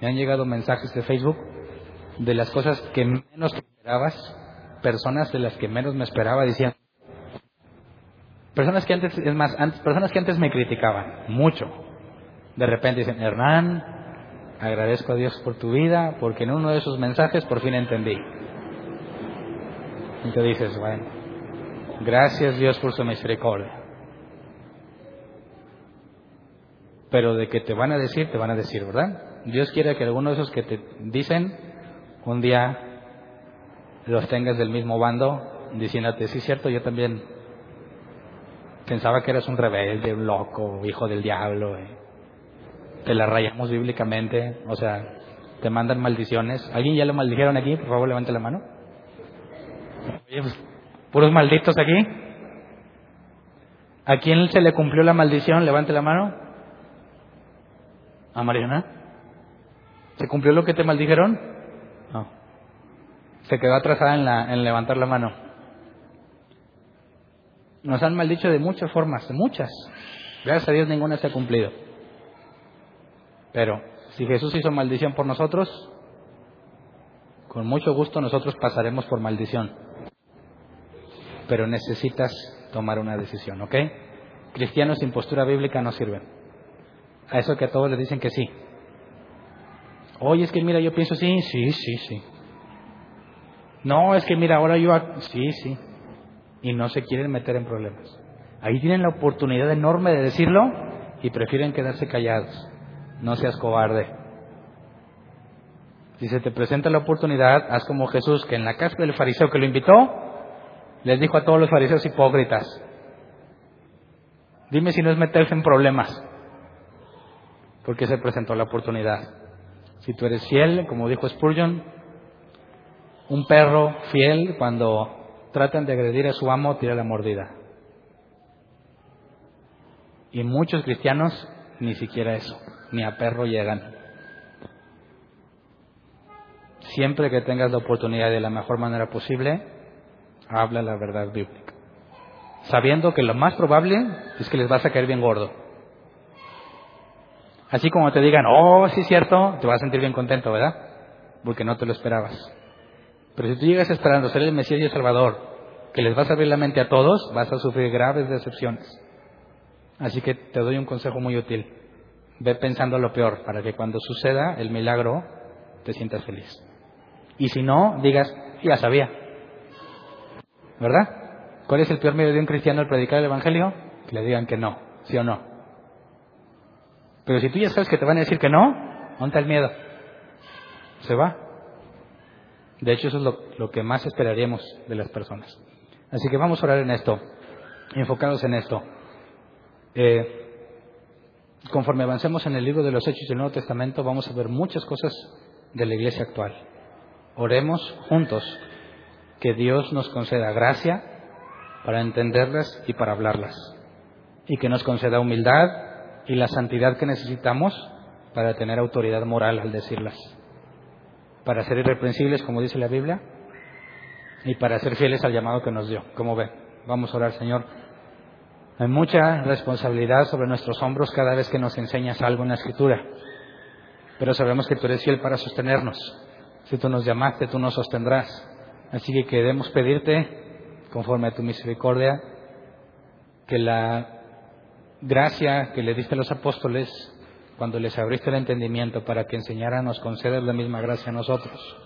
Me han llegado mensajes de Facebook de las cosas que menos esperabas, personas de las que menos me esperaba decían, personas que antes, es más, antes, personas que antes me criticaban mucho, de repente dicen, Hernán, agradezco a Dios por tu vida, porque en uno de esos mensajes por fin entendí. Y te dices, bueno, gracias Dios por su misericordia. Pero de que te van a decir, te van a decir, ¿verdad? Dios quiere que alguno de esos que te dicen, un día los tengas del mismo bando, diciéndote, sí, cierto, yo también pensaba que eras un rebelde, un loco, hijo del diablo. Eh. Te la rayamos bíblicamente, o sea, te mandan maldiciones. ¿Alguien ya lo maldijeron aquí? Por favor, levante la mano. Pues, puros malditos aquí. ¿A quién se le cumplió la maldición? Levante la mano. ¿A Mariana? ¿Se cumplió lo que te maldijeron? No. Se quedó atrasada en, la, en levantar la mano. Nos han maldicho de muchas formas, muchas. Gracias a Dios ninguna se ha cumplido. Pero si Jesús hizo maldición por nosotros, con mucho gusto nosotros pasaremos por maldición. Pero necesitas tomar una decisión, ¿ok? Cristianos sin postura bíblica no sirven. A eso que a todos les dicen que sí. Oye, es que mira, yo pienso sí, sí, sí, sí. No, es que mira, ahora yo... Sí, sí. Y no se quieren meter en problemas. Ahí tienen la oportunidad enorme de decirlo y prefieren quedarse callados. No seas cobarde. Si se te presenta la oportunidad, haz como Jesús, que en la casa del fariseo que lo invitó, les dijo a todos los fariseos hipócritas, dime si no es meterse en problemas, porque se presentó la oportunidad. Si tú eres fiel, como dijo Spurgeon, un perro fiel cuando tratan de agredir a su amo tira la mordida. Y muchos cristianos ni siquiera eso, ni a perro llegan. Siempre que tengas la oportunidad de la mejor manera posible, habla la verdad bíblica. Sabiendo que lo más probable es que les vas a caer bien gordo. Así como te digan, oh, sí es cierto, te vas a sentir bien contento, ¿verdad? Porque no te lo esperabas. Pero si tú llegas esperando ser el Mesías y el Salvador, que les vas a abrir la mente a todos, vas a sufrir graves decepciones. Así que te doy un consejo muy útil. Ve pensando lo peor para que cuando suceda el milagro te sientas feliz. Y si no, digas, ya sabía. ¿Verdad? ¿Cuál es el peor medio de un cristiano al predicar el Evangelio? Que le digan que no, sí o no. Pero si tú ya sabes que te van a decir que no, ¿dónde el miedo? Se va. De hecho, eso es lo, que más esperaríamos de las personas. Así que vamos a orar en esto, enfocados en esto. Eh, conforme avancemos en el libro de los Hechos del Nuevo Testamento, vamos a ver muchas cosas de la iglesia actual. Oremos juntos que Dios nos conceda gracia para entenderlas y para hablarlas. Y que nos conceda humildad y la santidad que necesitamos para tener autoridad moral al decirlas, para ser irreprensibles, como dice la Biblia, y para ser fieles al llamado que nos dio. Como ve, vamos a orar, Señor. Hay mucha responsabilidad sobre nuestros hombros cada vez que nos enseñas algo en la Escritura, pero sabemos que tú eres fiel para sostenernos. Si tú nos llamaste, tú nos sostendrás. Así que queremos pedirte, conforme a tu misericordia, que la gracia que le diste a los apóstoles cuando les abriste el entendimiento para que enseñaran, nos concedas la misma gracia a nosotros.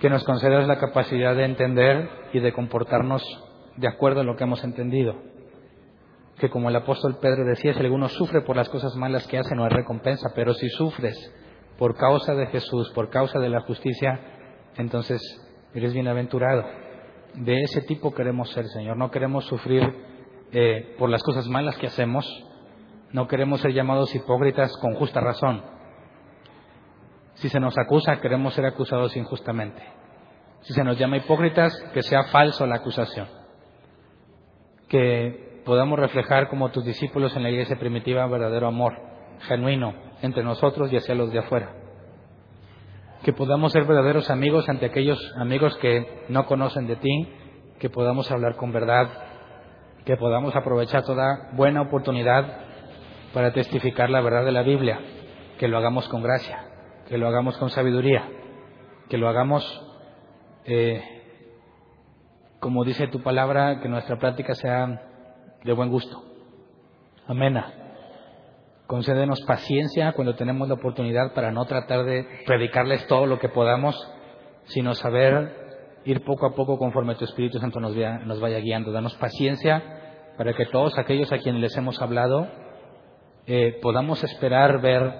Que nos concedas la capacidad de entender y de comportarnos de acuerdo a lo que hemos entendido. Que como el apóstol Pedro decía, si alguno sufre por las cosas malas que hace, no hay recompensa, pero si sufres por causa de Jesús, por causa de la justicia, entonces eres bienaventurado. De ese tipo queremos ser, Señor. No queremos sufrir eh, por las cosas malas que hacemos. No queremos ser llamados hipócritas con justa razón. Si se nos acusa, queremos ser acusados injustamente. Si se nos llama hipócritas, que sea falso la acusación. Que podamos reflejar como tus discípulos en la iglesia primitiva verdadero amor, genuino, entre nosotros y hacia los de afuera. Que podamos ser verdaderos amigos ante aquellos amigos que no conocen de ti, que podamos hablar con verdad, que podamos aprovechar toda buena oportunidad para testificar la verdad de la Biblia, que lo hagamos con gracia, que lo hagamos con sabiduría, que lo hagamos, eh, como dice tu palabra, que nuestra práctica sea de buen gusto, amena. Concédenos paciencia cuando tenemos la oportunidad para no tratar de predicarles todo lo que podamos, sino saber ir poco a poco conforme tu Espíritu Santo nos vaya, nos vaya guiando. Danos paciencia para que todos aquellos a quienes les hemos hablado eh, podamos esperar ver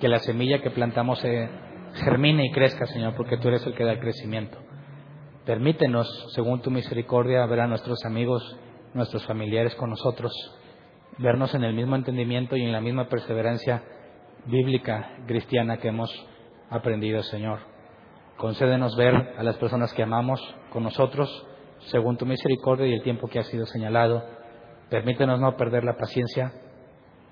que la semilla que plantamos eh, germine y crezca, Señor, porque tú eres el que da el crecimiento. Permítenos, según tu misericordia, ver a nuestros amigos, nuestros familiares con nosotros, vernos en el mismo entendimiento y en la misma perseverancia bíblica cristiana que hemos aprendido, Señor. Concédenos ver a las personas que amamos con nosotros, según tu misericordia y el tiempo que ha sido señalado. Permítenos no perder la paciencia,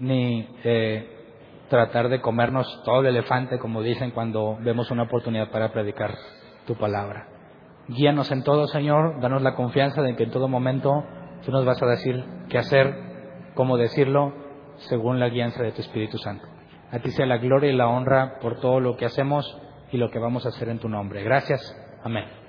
ni eh, tratar de comernos todo el elefante, como dicen cuando vemos una oportunidad para predicar tu palabra. Guíanos en todo, Señor, danos la confianza de que en todo momento tú nos vas a decir qué hacer, cómo decirlo, según la guianza de tu Espíritu Santo. A ti sea la gloria y la honra por todo lo que hacemos y lo que vamos a hacer en tu nombre. Gracias. Amén.